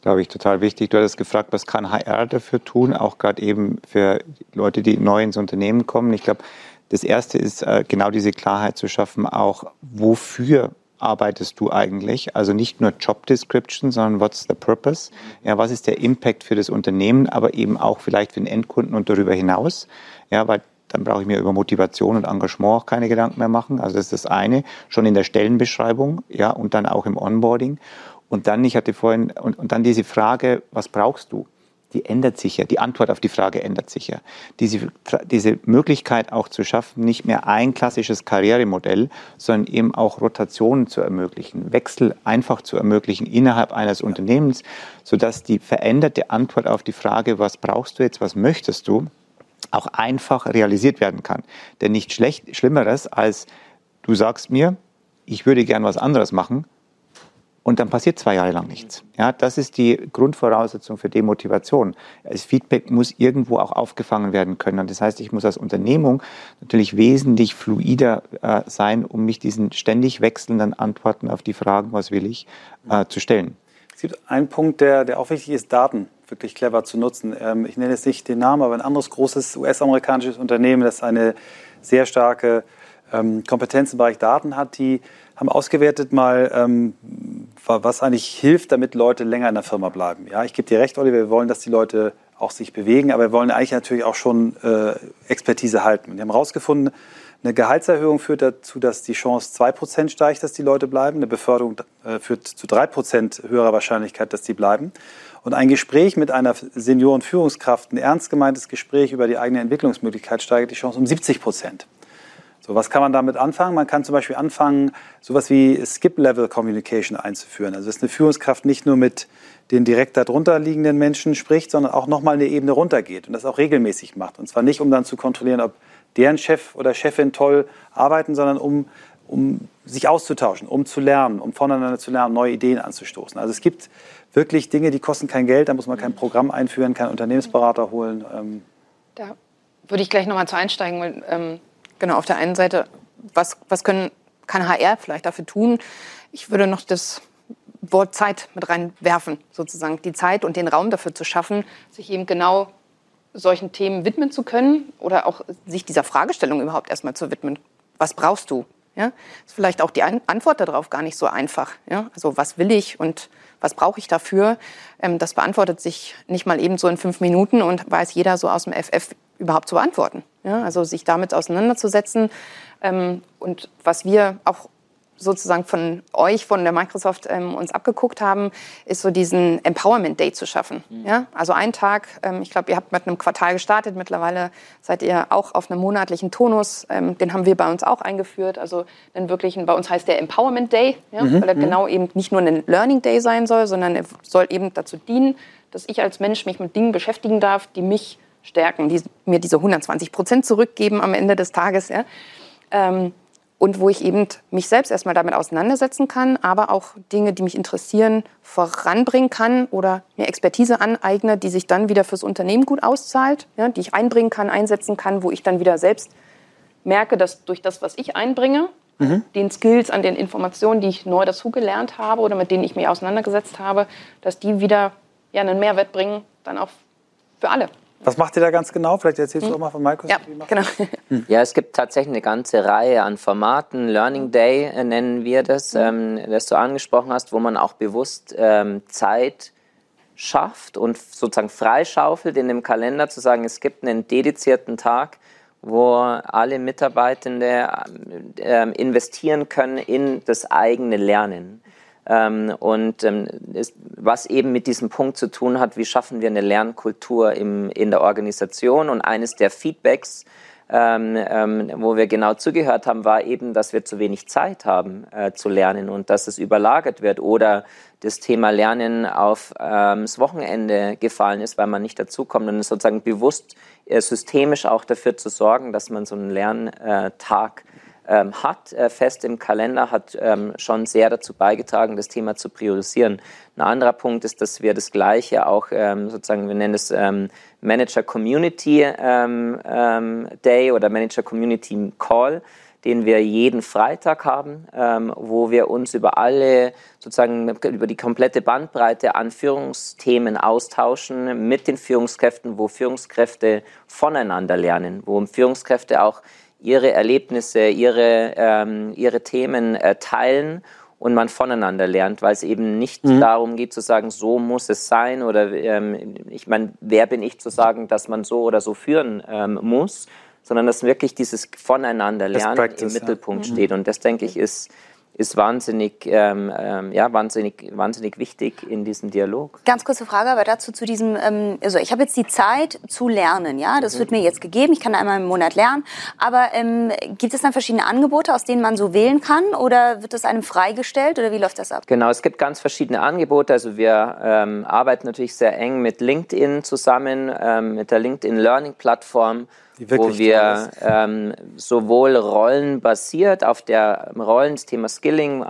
glaube ich, total wichtig. Du hattest gefragt, was kann HR dafür tun, auch gerade eben für Leute, die neu ins Unternehmen kommen. Ich glaube, das Erste ist, äh, genau diese Klarheit zu schaffen, auch wofür arbeitest du eigentlich? Also nicht nur Job Description, sondern what's the purpose? Ja, was ist der Impact für das Unternehmen, aber eben auch vielleicht für den Endkunden und darüber hinaus? Ja, weil dann brauche ich mir über Motivation und Engagement auch keine Gedanken mehr machen. Also das ist das eine, schon in der Stellenbeschreibung, ja, und dann auch im Onboarding. Und dann, ich hatte vorhin, und, und dann diese Frage, was brauchst du? Die ändert sich ja, die Antwort auf die Frage ändert sich ja. Diese, diese Möglichkeit auch zu schaffen, nicht mehr ein klassisches Karrieremodell, sondern eben auch Rotationen zu ermöglichen, Wechsel einfach zu ermöglichen innerhalb eines Unternehmens, sodass die veränderte Antwort auf die Frage, was brauchst du jetzt, was möchtest du, auch einfach realisiert werden kann. Denn nichts schlecht, Schlimmeres als du sagst mir, ich würde gern was anderes machen und dann passiert zwei Jahre lang nichts. Ja, das ist die Grundvoraussetzung für Demotivation. Das Feedback muss irgendwo auch aufgefangen werden können. Und das heißt, ich muss als Unternehmung natürlich wesentlich fluider äh, sein, um mich diesen ständig wechselnden Antworten auf die Fragen, was will ich, äh, zu stellen. Es gibt einen Punkt, der, der auch wichtig ist, Daten wirklich clever zu nutzen. Ähm, ich nenne jetzt nicht den Namen, aber ein anderes großes US-amerikanisches Unternehmen, das eine sehr starke ähm, Kompetenz im Bereich Daten hat, die haben ausgewertet mal, ähm, was eigentlich hilft, damit Leute länger in der Firma bleiben. Ja, ich gebe dir recht, Oliver, wir wollen, dass die Leute auch sich bewegen, aber wir wollen eigentlich natürlich auch schon äh, Expertise halten. Wir haben herausgefunden, eine Gehaltserhöhung führt dazu, dass die Chance 2% steigt, dass die Leute bleiben. Eine Beförderung äh, führt zu 3% höherer Wahrscheinlichkeit, dass die bleiben. Und ein Gespräch mit einer Seniorenführungskraft, ein ernst gemeintes Gespräch über die eigene Entwicklungsmöglichkeit steigert die Chance um 70 Prozent. So, was kann man damit anfangen? Man kann zum Beispiel anfangen, sowas wie Skip-Level-Communication einzuführen. Also, dass eine Führungskraft nicht nur mit den direkt darunter liegenden Menschen spricht, sondern auch nochmal eine Ebene runtergeht und das auch regelmäßig macht. Und zwar nicht, um dann zu kontrollieren, ob deren Chef oder Chefin toll arbeiten, sondern um, um sich auszutauschen, um zu lernen, um voneinander zu lernen, neue Ideen anzustoßen. Also es gibt wirklich Dinge, die kosten kein Geld, da muss man kein Programm einführen, keinen Unternehmensberater holen. Ähm. Da würde ich gleich nochmal zu einsteigen, weil ähm, genau auf der einen Seite, was, was können, kann HR vielleicht dafür tun? Ich würde noch das Wort Zeit mit reinwerfen, sozusagen die Zeit und den Raum dafür zu schaffen, sich eben genau solchen Themen widmen zu können oder auch sich dieser Fragestellung überhaupt erstmal zu widmen. Was brauchst du? Ja, ist vielleicht auch die Antwort darauf gar nicht so einfach. Ja, also was will ich und was brauche ich dafür? Ähm, das beantwortet sich nicht mal eben so in fünf Minuten und weiß jeder so aus dem FF überhaupt zu beantworten. Ja, also sich damit auseinanderzusetzen ähm, und was wir auch sozusagen von euch, von der Microsoft ähm, uns abgeguckt haben, ist so diesen Empowerment Day zu schaffen. Mhm. Ja? Also einen Tag, ähm, ich glaube, ihr habt mit einem Quartal gestartet, mittlerweile seid ihr auch auf einem monatlichen Tonus, ähm, den haben wir bei uns auch eingeführt, also einen wirklichen, bei uns heißt der Empowerment Day, ja? Mhm. weil er mhm. genau eben nicht nur ein Learning Day sein soll, sondern er soll eben dazu dienen, dass ich als Mensch mich mit Dingen beschäftigen darf, die mich stärken, die mir diese 120 Prozent zurückgeben am Ende des Tages. Ja? Ähm, und wo ich eben mich selbst erstmal damit auseinandersetzen kann, aber auch Dinge, die mich interessieren, voranbringen kann oder mir Expertise aneigne, die sich dann wieder fürs Unternehmen gut auszahlt, ja, die ich einbringen kann, einsetzen kann, wo ich dann wieder selbst merke, dass durch das, was ich einbringe, mhm. den Skills, an den Informationen, die ich neu dazugelernt habe oder mit denen ich mich auseinandergesetzt habe, dass die wieder ja, einen Mehrwert bringen, dann auch für alle. Was macht ihr da ganz genau? Vielleicht erzählst du auch mal von Microsoft. Ja, genau. Ja, es gibt tatsächlich eine ganze Reihe an Formaten. Learning Day äh, nennen wir das, ähm, das du angesprochen hast, wo man auch bewusst ähm, Zeit schafft und sozusagen freischaufelt in dem Kalender zu sagen, es gibt einen dedizierten Tag, wo alle Mitarbeitende äh, investieren können in das eigene Lernen. Ähm, und ähm, ist, was eben mit diesem Punkt zu tun hat, wie schaffen wir eine Lernkultur im, in der Organisation. Und eines der Feedbacks, ähm, ähm, wo wir genau zugehört haben, war eben, dass wir zu wenig Zeit haben äh, zu lernen und dass es überlagert wird oder das Thema Lernen aufs ähm, Wochenende gefallen ist, weil man nicht dazukommt und sozusagen bewusst äh, systemisch auch dafür zu sorgen, dass man so einen Lerntag ähm, hat, äh, fest im Kalender, hat ähm, schon sehr dazu beigetragen, das Thema zu priorisieren. Ein anderer Punkt ist, dass wir das Gleiche auch ähm, sozusagen, wir nennen es ähm, Manager Community ähm, ähm, Day oder Manager Community Call, den wir jeden Freitag haben, ähm, wo wir uns über alle, sozusagen über die komplette Bandbreite an Führungsthemen austauschen mit den Führungskräften, wo Führungskräfte voneinander lernen, wo Führungskräfte auch ihre Erlebnisse, ihre, ähm, ihre Themen äh, teilen und man voneinander lernt, weil es eben nicht mhm. darum geht zu sagen, so muss es sein oder ähm, ich meine, wer bin ich zu sagen, dass man so oder so führen ähm, muss, sondern dass wirklich dieses Voneinander lernen im Mittelpunkt ja. steht und das denke ich ist ist wahnsinnig, ähm, ähm, ja, wahnsinnig, wahnsinnig wichtig in diesem Dialog. Ganz kurze Frage, aber dazu zu diesem, ähm, also ich habe jetzt die Zeit zu lernen, ja, das mhm. wird mir jetzt gegeben, ich kann einmal im Monat lernen, aber ähm, gibt es dann verschiedene Angebote, aus denen man so wählen kann oder wird das einem freigestellt oder wie läuft das ab? Genau, es gibt ganz verschiedene Angebote, also wir ähm, arbeiten natürlich sehr eng mit LinkedIn zusammen, ähm, mit der LinkedIn Learning Plattform, wo wir ähm, sowohl rollenbasiert auf der Rollen, das Thema Skilling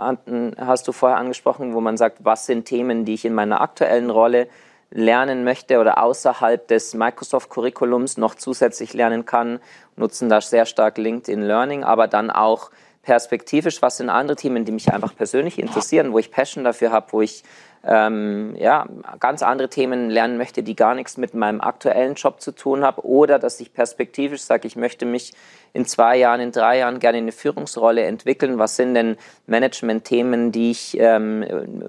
hast du vorher angesprochen, wo man sagt, was sind Themen, die ich in meiner aktuellen Rolle lernen möchte oder außerhalb des Microsoft-Curriculums noch zusätzlich lernen kann, nutzen da sehr stark LinkedIn Learning, aber dann auch perspektivisch, was sind andere Themen, die mich einfach persönlich interessieren, wo ich Passion dafür habe, wo ich ähm, ja, ganz andere Themen lernen möchte, die gar nichts mit meinem aktuellen Job zu tun haben oder dass ich perspektivisch sage, ich möchte mich in zwei Jahren, in drei Jahren gerne in eine Führungsrolle entwickeln. Was sind denn Management-Themen, die ich, ähm,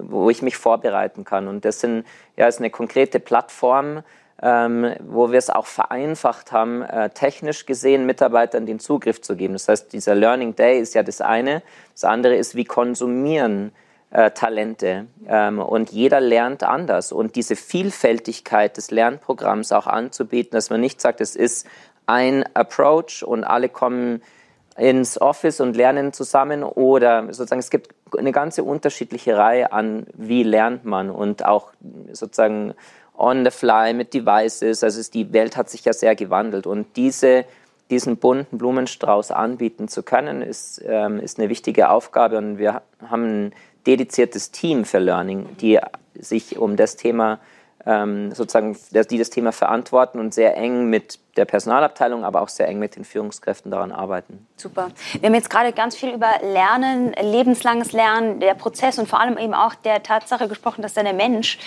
wo ich mich vorbereiten kann? Und das sind, ja, ist eine konkrete Plattform, ähm, wo wir es auch vereinfacht haben, äh, technisch gesehen Mitarbeitern den Zugriff zu geben. Das heißt, dieser Learning Day ist ja das eine. Das andere ist, wie konsumieren äh, Talente. Ähm, und jeder lernt anders. Und diese Vielfältigkeit des Lernprogramms auch anzubieten, dass man nicht sagt, es ist ein Approach und alle kommen ins Office und lernen zusammen oder sozusagen es gibt eine ganze unterschiedliche Reihe an, wie lernt man und auch sozusagen on the fly mit Devices. Also die Welt hat sich ja sehr gewandelt und diese, diesen bunten Blumenstrauß anbieten zu können, ist, ähm, ist eine wichtige Aufgabe und wir haben ein dediziertes Team für Learning, die sich um das Thema ähm, sozusagen, die das Thema verantworten und sehr eng mit der Personalabteilung, aber auch sehr eng mit den Führungskräften daran arbeiten. Super. Wir haben jetzt gerade ganz viel über Lernen, lebenslanges Lernen, der Prozess und vor allem eben auch der Tatsache gesprochen, dass dann der Mensch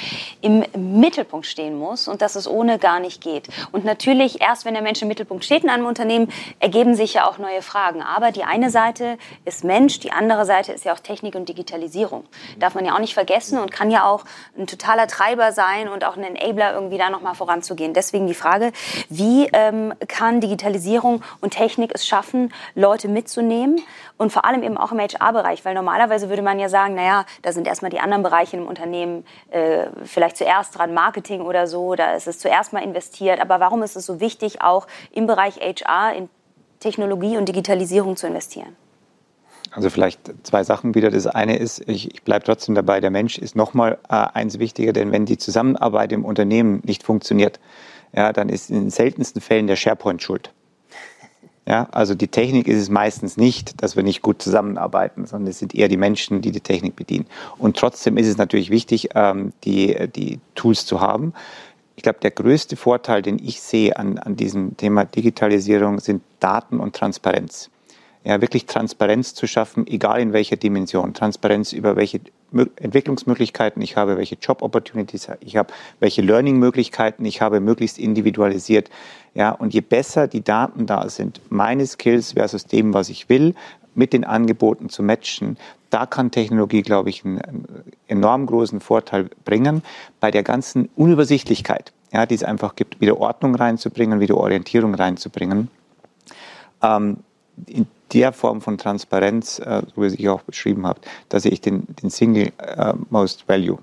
im Mittelpunkt stehen muss und dass es ohne gar nicht geht. Und natürlich, erst wenn der Mensch im Mittelpunkt steht in einem Unternehmen, ergeben sich ja auch neue Fragen. Aber die eine Seite ist Mensch, die andere Seite ist ja auch Technik und Digitalisierung. Darf man ja auch nicht vergessen und kann ja auch ein totaler Treiber sein und auch ein Enabler irgendwie da nochmal voranzugehen. Deswegen die Frage, wie ähm, kann Digitalisierung und Technik es schaffen, Leute mitzunehmen und vor allem eben auch im HR-Bereich, weil normalerweise würde man ja sagen, naja, da sind erstmal die anderen Bereiche im Unternehmen äh, vielleicht zuerst dran, Marketing oder so, da ist es zuerst mal investiert. Aber warum ist es so wichtig, auch im Bereich HR in Technologie und Digitalisierung zu investieren? Also vielleicht zwei Sachen wieder. Das eine ist, ich, ich bleibe trotzdem dabei, der Mensch ist nochmal äh, eins wichtiger, denn wenn die Zusammenarbeit im Unternehmen nicht funktioniert, ja, dann ist in den seltensten Fällen der SharePoint schuld. Ja, also die Technik ist es meistens nicht, dass wir nicht gut zusammenarbeiten, sondern es sind eher die Menschen, die die Technik bedienen. Und trotzdem ist es natürlich wichtig, ähm, die, die Tools zu haben. Ich glaube, der größte Vorteil, den ich sehe an, an diesem Thema Digitalisierung, sind Daten und Transparenz. Ja, wirklich Transparenz zu schaffen, egal in welcher Dimension. Transparenz über welche Entwicklungsmöglichkeiten ich habe, welche Job Opportunities ich habe, welche Learning-Möglichkeiten ich habe, möglichst individualisiert. Ja, und je besser die Daten da sind, meine Skills versus dem, was ich will, mit den Angeboten zu matchen, da kann Technologie, glaube ich, einen enorm großen Vorteil bringen bei der ganzen Unübersichtlichkeit, ja, die es einfach gibt, wieder Ordnung reinzubringen, wieder Orientierung reinzubringen. Ähm, in der Form von Transparenz, äh, so wie ich auch beschrieben habe, da sehe ich den, den Single äh, Most Value.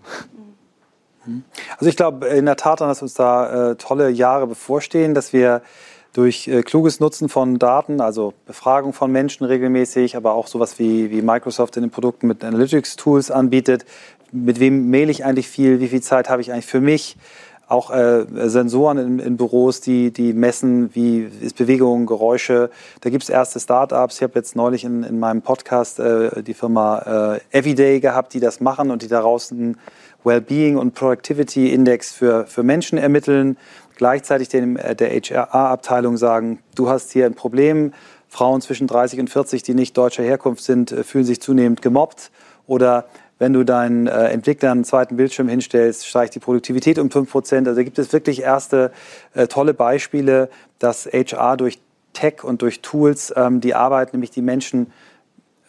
Also ich glaube in der Tat, dass uns da äh, tolle Jahre bevorstehen, dass wir durch äh, kluges Nutzen von Daten, also Befragung von Menschen regelmäßig, aber auch sowas wie, wie Microsoft in den Produkten mit Analytics-Tools anbietet. Mit wem maile ich eigentlich viel? Wie viel Zeit habe ich eigentlich für mich? Auch äh, Sensoren in, in, Büros, die, die messen, wie ist Bewegung, Geräusche. Da gibt es erste Startups. Ich habe jetzt neulich in, in meinem Podcast äh, die Firma äh, Everyday gehabt, die das machen und die daraus einen Wellbeing und Productivity Index für, für Menschen ermitteln gleichzeitig dem, äh, der HR-Abteilung sagen, du hast hier ein Problem, Frauen zwischen 30 und 40, die nicht deutscher Herkunft sind, äh, fühlen sich zunehmend gemobbt. Oder wenn du deinen äh, Entwicklern einen zweiten Bildschirm hinstellst, steigt die Produktivität um 5 Prozent. Also gibt es wirklich erste äh, tolle Beispiele, dass HR durch Tech und durch Tools ähm, die Arbeit, nämlich die Menschen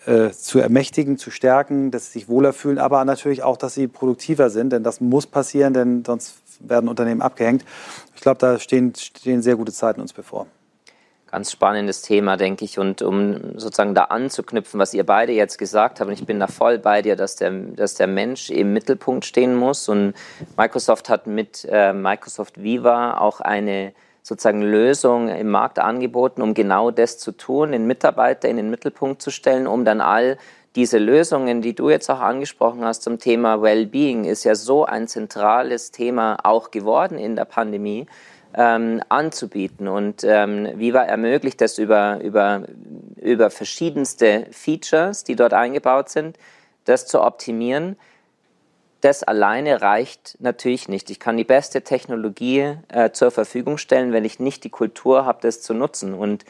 äh, zu ermächtigen, zu stärken, dass sie sich wohler fühlen, aber natürlich auch, dass sie produktiver sind, denn das muss passieren, denn sonst werden Unternehmen abgehängt. Ich glaube, da stehen, stehen sehr gute Zeiten uns bevor. Ganz spannendes Thema, denke ich. Und um sozusagen da anzuknüpfen, was ihr beide jetzt gesagt habt, und ich bin da voll bei dir, dass der, dass der Mensch im Mittelpunkt stehen muss. Und Microsoft hat mit äh, Microsoft Viva auch eine sozusagen Lösung im Markt angeboten, um genau das zu tun, den Mitarbeiter in den Mittelpunkt zu stellen, um dann all diese Lösungen, die du jetzt auch angesprochen hast zum Thema Wellbeing, ist ja so ein zentrales Thema auch geworden in der Pandemie. Ähm, anzubieten. Und ähm, Viva ermöglicht das über, über, über verschiedenste Features, die dort eingebaut sind, das zu optimieren. Das alleine reicht natürlich nicht. Ich kann die beste Technologie äh, zur Verfügung stellen, wenn ich nicht die Kultur habe, das zu nutzen. Und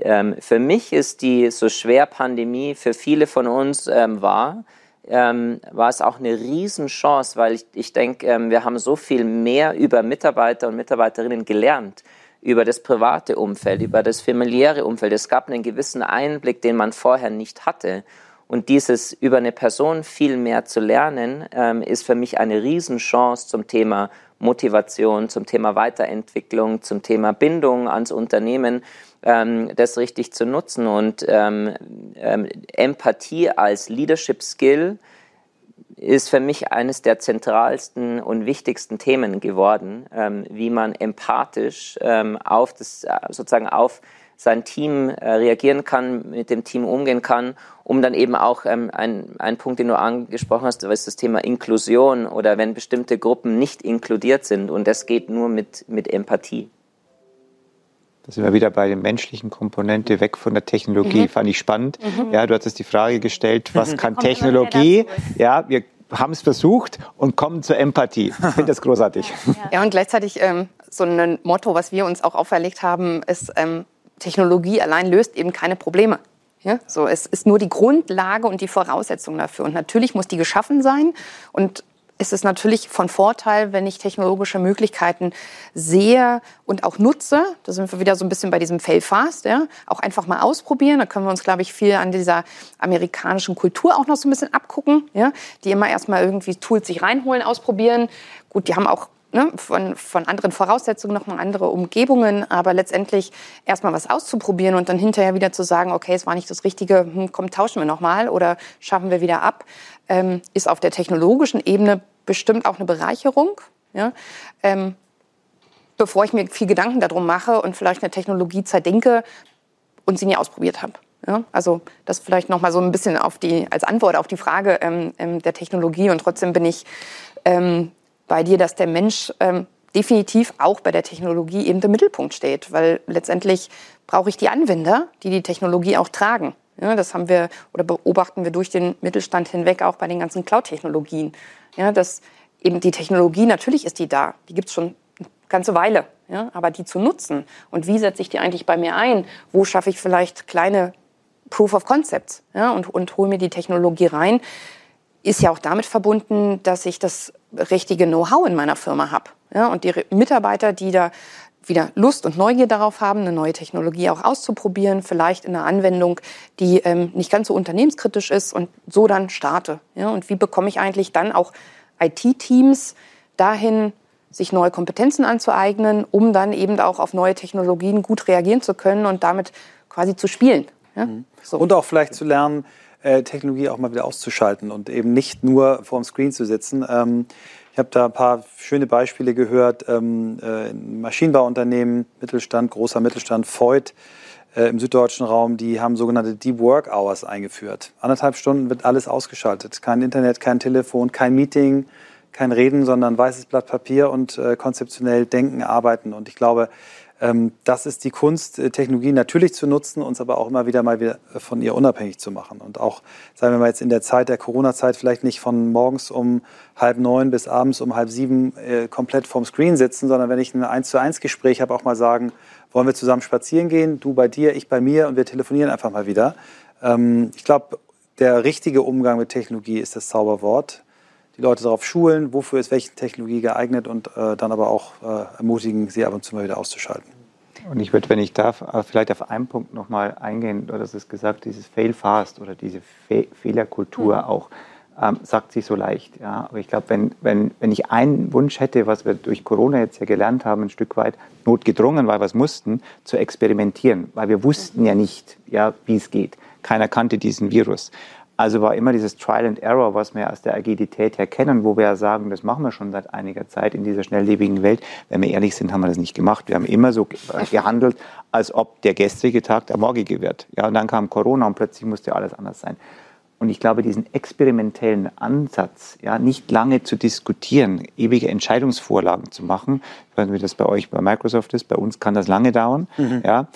ähm, für mich ist die so schwer Pandemie für viele von uns ähm, war, ähm, war es auch eine Riesenchance, weil ich, ich denke, ähm, wir haben so viel mehr über Mitarbeiter und Mitarbeiterinnen gelernt, über das private Umfeld, über das familiäre Umfeld. Es gab einen gewissen Einblick, den man vorher nicht hatte. Und dieses über eine Person viel mehr zu lernen, ähm, ist für mich eine Riesenchance zum Thema Motivation, zum Thema Weiterentwicklung, zum Thema Bindung ans Unternehmen ähm, das richtig zu nutzen. Und ähm, ähm, Empathie als Leadership Skill ist für mich eines der zentralsten und wichtigsten Themen geworden, ähm, wie man empathisch ähm, auf das sozusagen auf sein Team äh, reagieren kann, mit dem Team umgehen kann, um dann eben auch ähm, ein, Punkt, den du angesprochen hast, ist das Thema Inklusion oder wenn bestimmte Gruppen nicht inkludiert sind und das geht nur mit, mit Empathie. Da sind wir wieder bei der menschlichen Komponente, weg von der Technologie. Mhm. Fand ich spannend. Mhm. Ja, du hattest die Frage gestellt, was kann Technologie? Ja, wir haben es versucht und kommen zur Empathie. Ich finde das großartig. Ja, und gleichzeitig ähm, so ein Motto, was wir uns auch auferlegt haben, ist, ähm, Technologie allein löst eben keine Probleme. Ja, so, es ist nur die Grundlage und die Voraussetzung dafür. Und natürlich muss die geschaffen sein. Und ist es natürlich von Vorteil, wenn ich technologische Möglichkeiten sehe und auch nutze. Da sind wir wieder so ein bisschen bei diesem Fail Fast, ja. Auch einfach mal ausprobieren. Da können wir uns, glaube ich, viel an dieser amerikanischen Kultur auch noch so ein bisschen abgucken, ja. Die immer erstmal irgendwie Tools sich reinholen, ausprobieren. Gut, die haben auch ne, von, von anderen Voraussetzungen nochmal andere Umgebungen, aber letztendlich erstmal was auszuprobieren und dann hinterher wieder zu sagen, okay, es war nicht das Richtige, hm, komm, tauschen wir nochmal oder schaffen wir wieder ab, ähm, ist auf der technologischen Ebene bestimmt auch eine Bereicherung. Ja? Ähm, bevor ich mir viel Gedanken darum mache und vielleicht eine Technologie zerdenke und sie nie ausprobiert habe. Ja, also das vielleicht noch mal so ein bisschen auf die als Antwort auf die Frage ähm, ähm der Technologie und trotzdem bin ich ähm, bei dir, dass der Mensch ähm, definitiv auch bei der Technologie eben im Mittelpunkt steht, weil letztendlich brauche ich die Anwender, die die Technologie auch tragen. Ja, das haben wir oder beobachten wir durch den Mittelstand hinweg auch bei den ganzen Cloud-Technologien. Ja, dass eben die Technologie, natürlich ist die da, die gibt es schon eine ganze Weile. Ja, aber die zu nutzen und wie setze ich die eigentlich bei mir ein? Wo schaffe ich vielleicht kleine Proof of Concepts ja, und, und hole mir die Technologie rein? ist ja auch damit verbunden, dass ich das richtige Know-how in meiner Firma habe. Ja, und die Mitarbeiter, die da wieder Lust und Neugier darauf haben, eine neue Technologie auch auszuprobieren, vielleicht in einer Anwendung, die ähm, nicht ganz so unternehmenskritisch ist und so dann starte. Ja, und wie bekomme ich eigentlich dann auch IT-Teams dahin, sich neue Kompetenzen anzueignen, um dann eben auch auf neue Technologien gut reagieren zu können und damit quasi zu spielen. Ja? Mhm. So. Und auch vielleicht zu lernen, äh, Technologie auch mal wieder auszuschalten und eben nicht nur vorm Screen zu sitzen. Ähm, ich habe da ein paar schöne Beispiele gehört. Ähm, äh, Maschinenbauunternehmen, Mittelstand, großer Mittelstand, Voigt äh, im süddeutschen Raum, die haben sogenannte Deep Work Hours eingeführt. Anderthalb Stunden wird alles ausgeschaltet. Kein Internet, kein Telefon, kein Meeting, kein Reden, sondern weißes Blatt Papier und äh, konzeptionell denken, arbeiten. Und ich glaube, das ist die Kunst, äh, Technologie natürlich zu nutzen, uns aber auch immer wieder mal wieder von ihr unabhängig zu machen. Und auch, sagen wir mal jetzt in der Zeit der Corona-Zeit, vielleicht nicht von morgens um halb neun bis abends um halb sieben äh, komplett vorm Screen sitzen, sondern wenn ich ein eins zu eins Gespräch habe, auch mal sagen, wollen wir zusammen spazieren gehen, du bei dir, ich bei mir und wir telefonieren einfach mal wieder. Ähm, ich glaube, der richtige Umgang mit Technologie ist das Zauberwort die Leute darauf schulen, wofür ist welche Technologie geeignet und äh, dann aber auch äh, ermutigen, sie ab und zu mal wieder auszuschalten. Und ich würde, wenn ich darf, äh, vielleicht auf einen Punkt nochmal eingehen, du hast es gesagt, dieses Fail Fast oder diese Fe Fehlerkultur mhm. auch, ähm, sagt sich so leicht. Ja. Aber ich glaube, wenn, wenn, wenn ich einen Wunsch hätte, was wir durch Corona jetzt ja gelernt haben, ein Stück weit notgedrungen, weil wir es mussten, zu experimentieren, weil wir wussten ja nicht, ja, wie es geht. Keiner kannte diesen Virus. Also war immer dieses Trial and Error, was wir aus der Agilität her kennen, wo wir ja sagen, das machen wir schon seit einiger Zeit in dieser schnelllebigen Welt. Wenn wir ehrlich sind, haben wir das nicht gemacht. Wir haben immer so gehandelt, als ob der gestrige Tag der morgige wird. Ja, und dann kam Corona und plötzlich musste alles anders sein. Und ich glaube, diesen experimentellen Ansatz, ja, nicht lange zu diskutieren, ewige Entscheidungsvorlagen zu machen, ich weiß nicht, wie das bei euch bei Microsoft ist, bei uns kann das lange dauern, mhm. ja,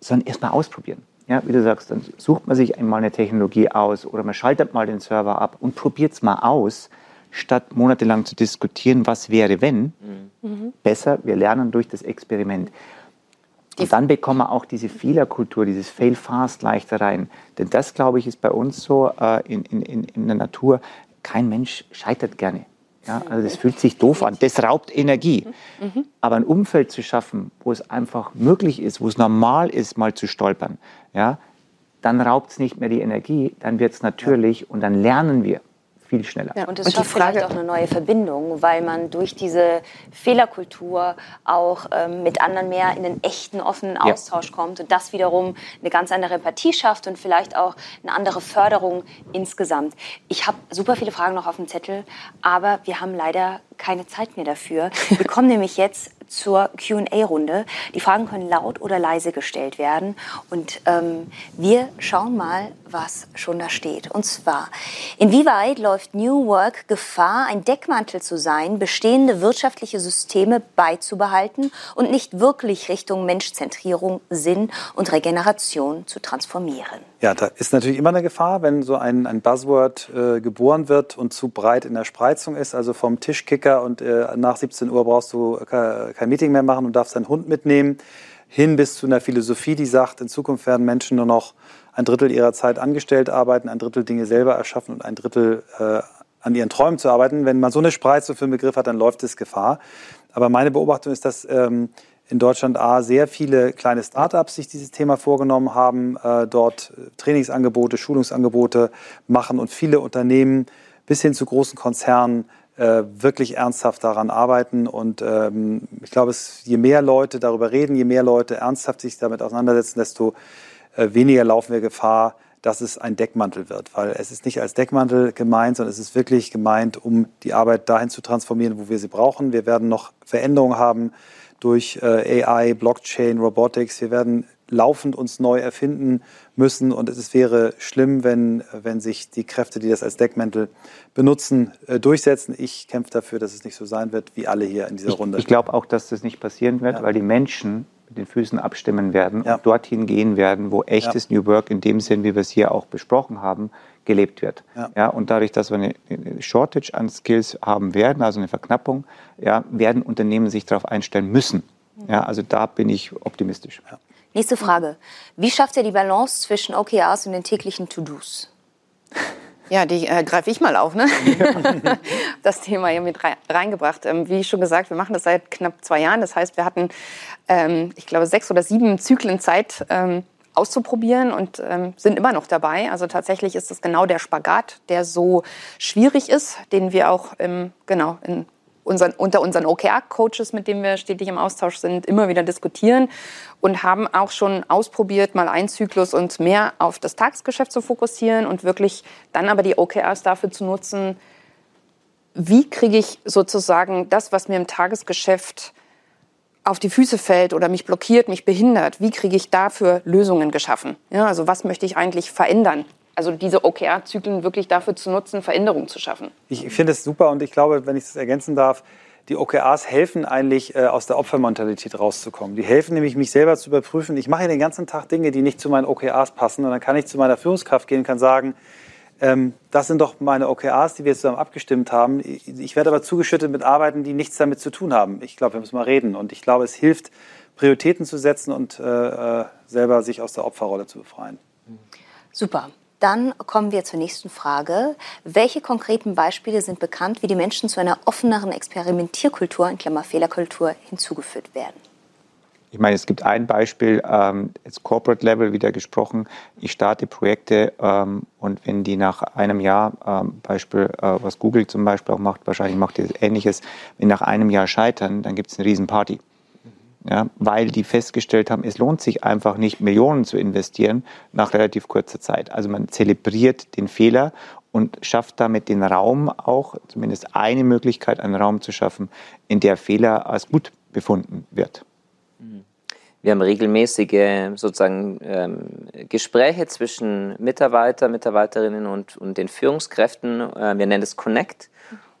sondern erstmal ausprobieren. Ja, wie du sagst, dann sucht man sich einmal eine Technologie aus oder man schaltet mal den Server ab und probiert es mal aus, statt monatelang zu diskutieren, was wäre, wenn. Mhm. Besser, wir lernen durch das Experiment. Und dann bekommen wir auch diese Fehlerkultur, dieses Fail Fast leichter rein. Denn das, glaube ich, ist bei uns so äh, in, in, in der Natur. Kein Mensch scheitert gerne. Ja, also das fühlt sich doof an. Das raubt Energie. Mhm. Aber ein Umfeld zu schaffen, wo es einfach möglich ist, wo es normal ist, mal zu stolpern, ja, dann raubt es nicht mehr die Energie, dann wird es natürlich und dann lernen wir viel schneller. Ja, und es schafft vielleicht auch eine neue Verbindung, weil man durch diese Fehlerkultur auch ähm, mit anderen mehr in den echten, offenen Austausch ja. kommt und das wiederum eine ganz andere Empathie schafft und vielleicht auch eine andere Förderung insgesamt. Ich habe super viele Fragen noch auf dem Zettel, aber wir haben leider keine Zeit mehr dafür. Wir kommen nämlich jetzt zur QA-Runde. Die Fragen können laut oder leise gestellt werden. Und ähm, wir schauen mal, was schon da steht. Und zwar, inwieweit läuft New Work Gefahr, ein Deckmantel zu sein, bestehende wirtschaftliche Systeme beizubehalten und nicht wirklich Richtung Menschzentrierung, Sinn und Regeneration zu transformieren? Ja, da ist natürlich immer eine Gefahr, wenn so ein, ein Buzzword äh, geboren wird und zu breit in der Spreizung ist. Also vom Tischkicker und äh, nach 17 Uhr brauchst du kein Meeting mehr machen und darfst deinen Hund mitnehmen, hin bis zu einer Philosophie, die sagt, in Zukunft werden Menschen nur noch ein Drittel ihrer Zeit angestellt arbeiten, ein Drittel Dinge selber erschaffen und ein Drittel äh, an ihren Träumen zu arbeiten. Wenn man so eine Spreize für einen Begriff hat, dann läuft es Gefahr. Aber meine Beobachtung ist, dass ähm, in Deutschland A, sehr viele kleine Startups sich dieses Thema vorgenommen haben, äh, dort Trainingsangebote, Schulungsangebote machen und viele Unternehmen bis hin zu großen Konzernen äh, wirklich ernsthaft daran arbeiten. Und ähm, ich glaube, es, je mehr Leute darüber reden, je mehr Leute ernsthaft sich damit auseinandersetzen, desto äh, weniger laufen wir Gefahr, dass es ein Deckmantel wird. Weil es ist nicht als Deckmantel gemeint, sondern es ist wirklich gemeint, um die Arbeit dahin zu transformieren, wo wir sie brauchen. Wir werden noch Veränderungen haben durch äh, AI, Blockchain, Robotics. Wir werden laufend uns neu erfinden müssen und es wäre schlimm, wenn, wenn sich die Kräfte, die das als Deckmantel benutzen, äh, durchsetzen. Ich kämpfe dafür, dass es nicht so sein wird, wie alle hier in dieser ich, Runde. Ich glaube auch, dass das nicht passieren wird, ja. weil die Menschen mit den Füßen abstimmen werden ja. und dorthin gehen werden, wo echtes ja. New Work in dem Sinn, wie wir es hier auch besprochen haben, gelebt wird. Ja. ja. und dadurch, dass wir eine, Shortage an Skills haben werden, also eine Verknappung, ja, werden Unternehmen sich darauf einstellen müssen. Ja, also da bin ich optimistisch. Ja. Nächste Frage. Wie schafft ihr die Balance zwischen OKRs und den täglichen To-Dos? Ja, die äh, greife ich mal auf. Ne? das Thema hier mit reingebracht. Ähm, wie schon gesagt, wir machen das seit knapp zwei Jahren. Das heißt, wir hatten, ähm, ich glaube, sechs oder sieben Zyklen Zeit ähm, auszuprobieren und ähm, sind immer noch dabei. Also tatsächlich ist das genau der Spagat, der so schwierig ist, den wir auch genau in unseren, unter unseren OKR-Coaches, mit denen wir stetig im Austausch sind, immer wieder diskutieren und haben auch schon ausprobiert, mal einen Zyklus und mehr auf das Tagesgeschäft zu fokussieren und wirklich dann aber die OKRs dafür zu nutzen, wie kriege ich sozusagen das, was mir im Tagesgeschäft auf die Füße fällt oder mich blockiert, mich behindert, wie kriege ich dafür Lösungen geschaffen? Ja, also was möchte ich eigentlich verändern also diese OKR-Zyklen wirklich dafür zu nutzen, Veränderungen zu schaffen. Ich finde es super und ich glaube, wenn ich das ergänzen darf, die OKRs helfen eigentlich, äh, aus der Opfermentalität rauszukommen. Die helfen nämlich, mich selber zu überprüfen. Ich mache den ganzen Tag Dinge, die nicht zu meinen OKRs passen. Und dann kann ich zu meiner Führungskraft gehen und kann sagen, ähm, das sind doch meine OKRs, die wir zusammen abgestimmt haben. Ich werde aber zugeschüttet mit Arbeiten, die nichts damit zu tun haben. Ich glaube, wir müssen mal reden. Und ich glaube, es hilft, Prioritäten zu setzen und äh, äh selber sich aus der Opferrolle zu befreien. Super. Dann kommen wir zur nächsten Frage. Welche konkreten Beispiele sind bekannt, wie die Menschen zu einer offeneren Experimentierkultur, in Klammer Fehlerkultur, hinzugeführt werden? Ich meine, es gibt ein Beispiel, ähm, jetzt Corporate Level wieder gesprochen. Ich starte Projekte ähm, und wenn die nach einem Jahr, ähm, Beispiel, äh, was Google zum Beispiel auch macht, wahrscheinlich macht ihr Ähnliches, wenn nach einem Jahr scheitern, dann gibt es eine Riesenparty ja, weil die festgestellt haben, es lohnt sich einfach nicht, Millionen zu investieren nach relativ kurzer Zeit. Also man zelebriert den Fehler und schafft damit den Raum auch, zumindest eine Möglichkeit, einen Raum zu schaffen, in der Fehler als gut befunden wird. Wir haben regelmäßige sozusagen ähm, Gespräche zwischen Mitarbeiter, Mitarbeiterinnen und, und den Führungskräften. Äh, wir nennen es Connect.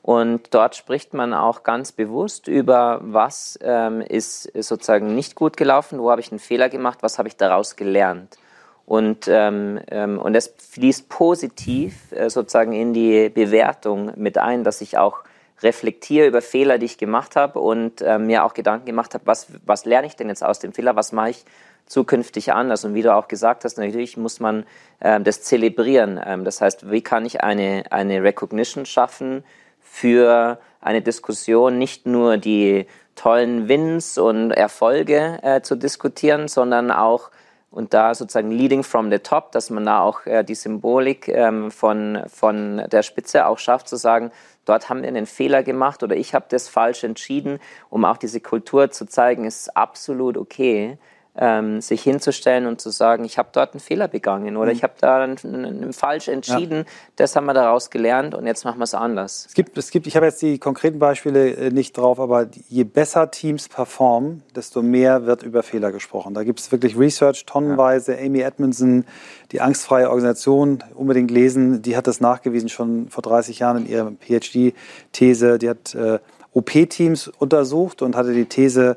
Und dort spricht man auch ganz bewusst über, was ähm, ist, sozusagen nicht gut gelaufen, wo habe ich einen Fehler gemacht, was habe ich daraus gelernt. Und, ähm, ähm, und es fließt positiv äh, sozusagen in die Bewertung mit ein, dass ich auch reflektiere über Fehler, die ich gemacht habe und äh, mir auch Gedanken gemacht habe, was, was lerne ich denn jetzt aus dem Fehler, was mache ich zukünftig anders. Und wie du auch gesagt hast, natürlich muss man ähm, das zelebrieren. Ähm, das heißt, wie kann ich eine, eine Recognition schaffen für eine Diskussion nicht nur die tollen Wins und Erfolge äh, zu diskutieren, sondern auch und da sozusagen leading from the top, dass man da auch äh, die Symbolik ähm, von, von der Spitze auch schafft, zu sagen, dort haben wir einen Fehler gemacht oder ich habe das falsch entschieden, um auch diese Kultur zu zeigen, ist absolut okay, ähm, sich hinzustellen und zu sagen, ich habe dort einen Fehler begangen oder mhm. ich habe da einen, einen, falsch entschieden, ja. das haben wir daraus gelernt und jetzt machen wir es anders. Es gibt, es gibt, ich habe jetzt die konkreten Beispiele äh, nicht drauf, aber je besser Teams performen, desto mehr wird über Fehler gesprochen. Da gibt es wirklich Research tonnenweise. Ja. Amy Edmondson, die angstfreie Organisation, unbedingt lesen, die hat das nachgewiesen schon vor 30 Jahren in ihrer PhD-These. Die hat äh, OP-Teams untersucht und hatte die These,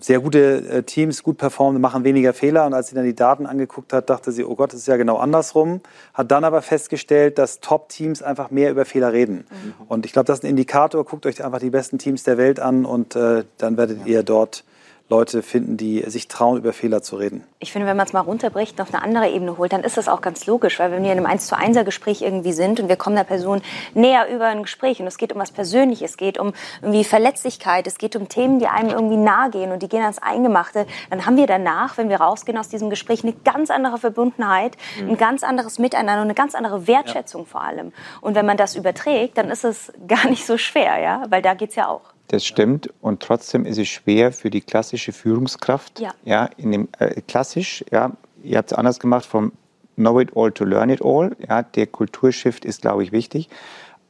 sehr gute äh, Teams, gut performen, machen weniger Fehler. Und als sie dann die Daten angeguckt hat, dachte sie, oh Gott, das ist ja genau andersrum. Hat dann aber festgestellt, dass Top-Teams einfach mehr über Fehler reden. Mhm. Und ich glaube, das ist ein Indikator. Guckt euch einfach die besten Teams der Welt an und äh, dann werdet ja. ihr dort Leute finden, die sich trauen, über Fehler zu reden. Ich finde, wenn man es mal runterbricht und auf eine andere Ebene holt, dann ist das auch ganz logisch, weil wenn wir in einem 1 zu 1 Gespräch irgendwie sind und wir kommen der Person näher über ein Gespräch und es geht um was Persönliches, es geht um irgendwie Verletzlichkeit, es geht um Themen, die einem irgendwie nahe gehen und die gehen ans Eingemachte, dann haben wir danach, wenn wir rausgehen aus diesem Gespräch, eine ganz andere Verbundenheit, mhm. ein ganz anderes Miteinander und eine ganz andere Wertschätzung ja. vor allem. Und wenn man das überträgt, dann ist es gar nicht so schwer, ja, weil da geht es ja auch. Das stimmt. Und trotzdem ist es schwer für die klassische Führungskraft. Ja. ja in dem, äh, klassisch, ja, ihr habt es anders gemacht, vom Know it all to learn it all. Ja, der Kulturshift ist, glaube ich, wichtig.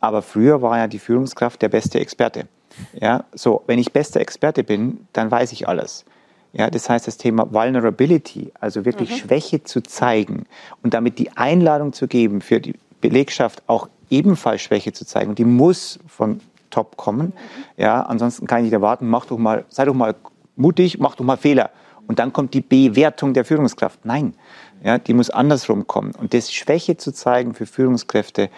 Aber früher war ja die Führungskraft der beste Experte. Ja, so, wenn ich bester Experte bin, dann weiß ich alles. Ja, das heißt, das Thema Vulnerability, also wirklich mhm. Schwäche zu zeigen und damit die Einladung zu geben, für die Belegschaft auch ebenfalls Schwäche zu zeigen. Und die muss von top kommen. Ja, ansonsten kann ich nicht erwarten, mach doch mal, sei doch mal mutig, mach doch mal Fehler. Und dann kommt die Bewertung der Führungskraft. Nein, ja, die muss andersrum kommen. Und das Schwäche zu zeigen für Führungskräfte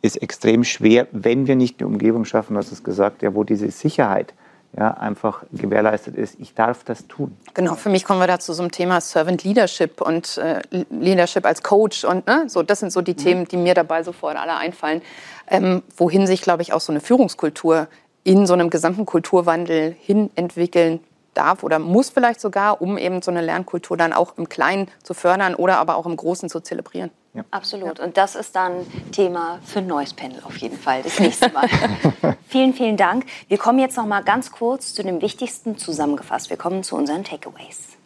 ist extrem schwer, wenn wir nicht eine Umgebung schaffen, du es gesagt, ja, wo diese Sicherheit ja, einfach gewährleistet ist, ich darf das tun. Genau, für mich kommen wir da zu so einem Thema Servant Leadership und äh, Leadership als Coach und ne, so, das sind so die mhm. Themen, die mir dabei sofort alle einfallen, ähm, wohin sich, glaube ich, auch so eine Führungskultur in so einem gesamten Kulturwandel hin entwickeln darf oder muss vielleicht sogar, um eben so eine Lernkultur dann auch im Kleinen zu fördern oder aber auch im Großen zu zelebrieren. Ja. Absolut. Und das ist dann Thema für ein neues Panel auf jeden Fall das nächste Mal. vielen, vielen Dank. Wir kommen jetzt noch mal ganz kurz zu dem Wichtigsten zusammengefasst. Wir kommen zu unseren Takeaways.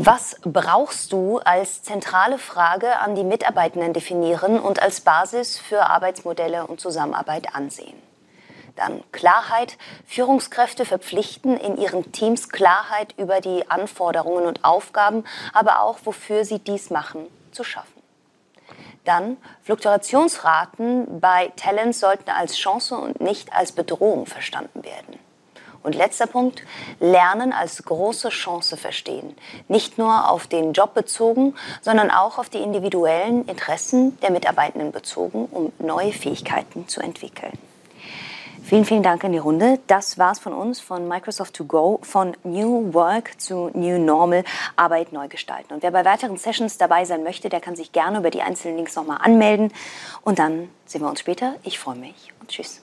Was brauchst du als zentrale Frage an die Mitarbeitenden definieren und als Basis für Arbeitsmodelle und Zusammenarbeit ansehen? Dann Klarheit. Führungskräfte verpflichten in ihren Teams Klarheit über die Anforderungen und Aufgaben, aber auch wofür sie dies machen, zu schaffen. Dann Fluktuationsraten bei Talents sollten als Chance und nicht als Bedrohung verstanden werden. Und letzter Punkt, Lernen als große Chance verstehen. Nicht nur auf den Job bezogen, sondern auch auf die individuellen Interessen der Mitarbeitenden bezogen, um neue Fähigkeiten zu entwickeln. Vielen, vielen Dank an die Runde. Das war's von uns, von Microsoft to go, von New Work zu New Normal, Arbeit neu gestalten. Und wer bei weiteren Sessions dabei sein möchte, der kann sich gerne über die einzelnen Links nochmal anmelden. Und dann sehen wir uns später. Ich freue mich und tschüss.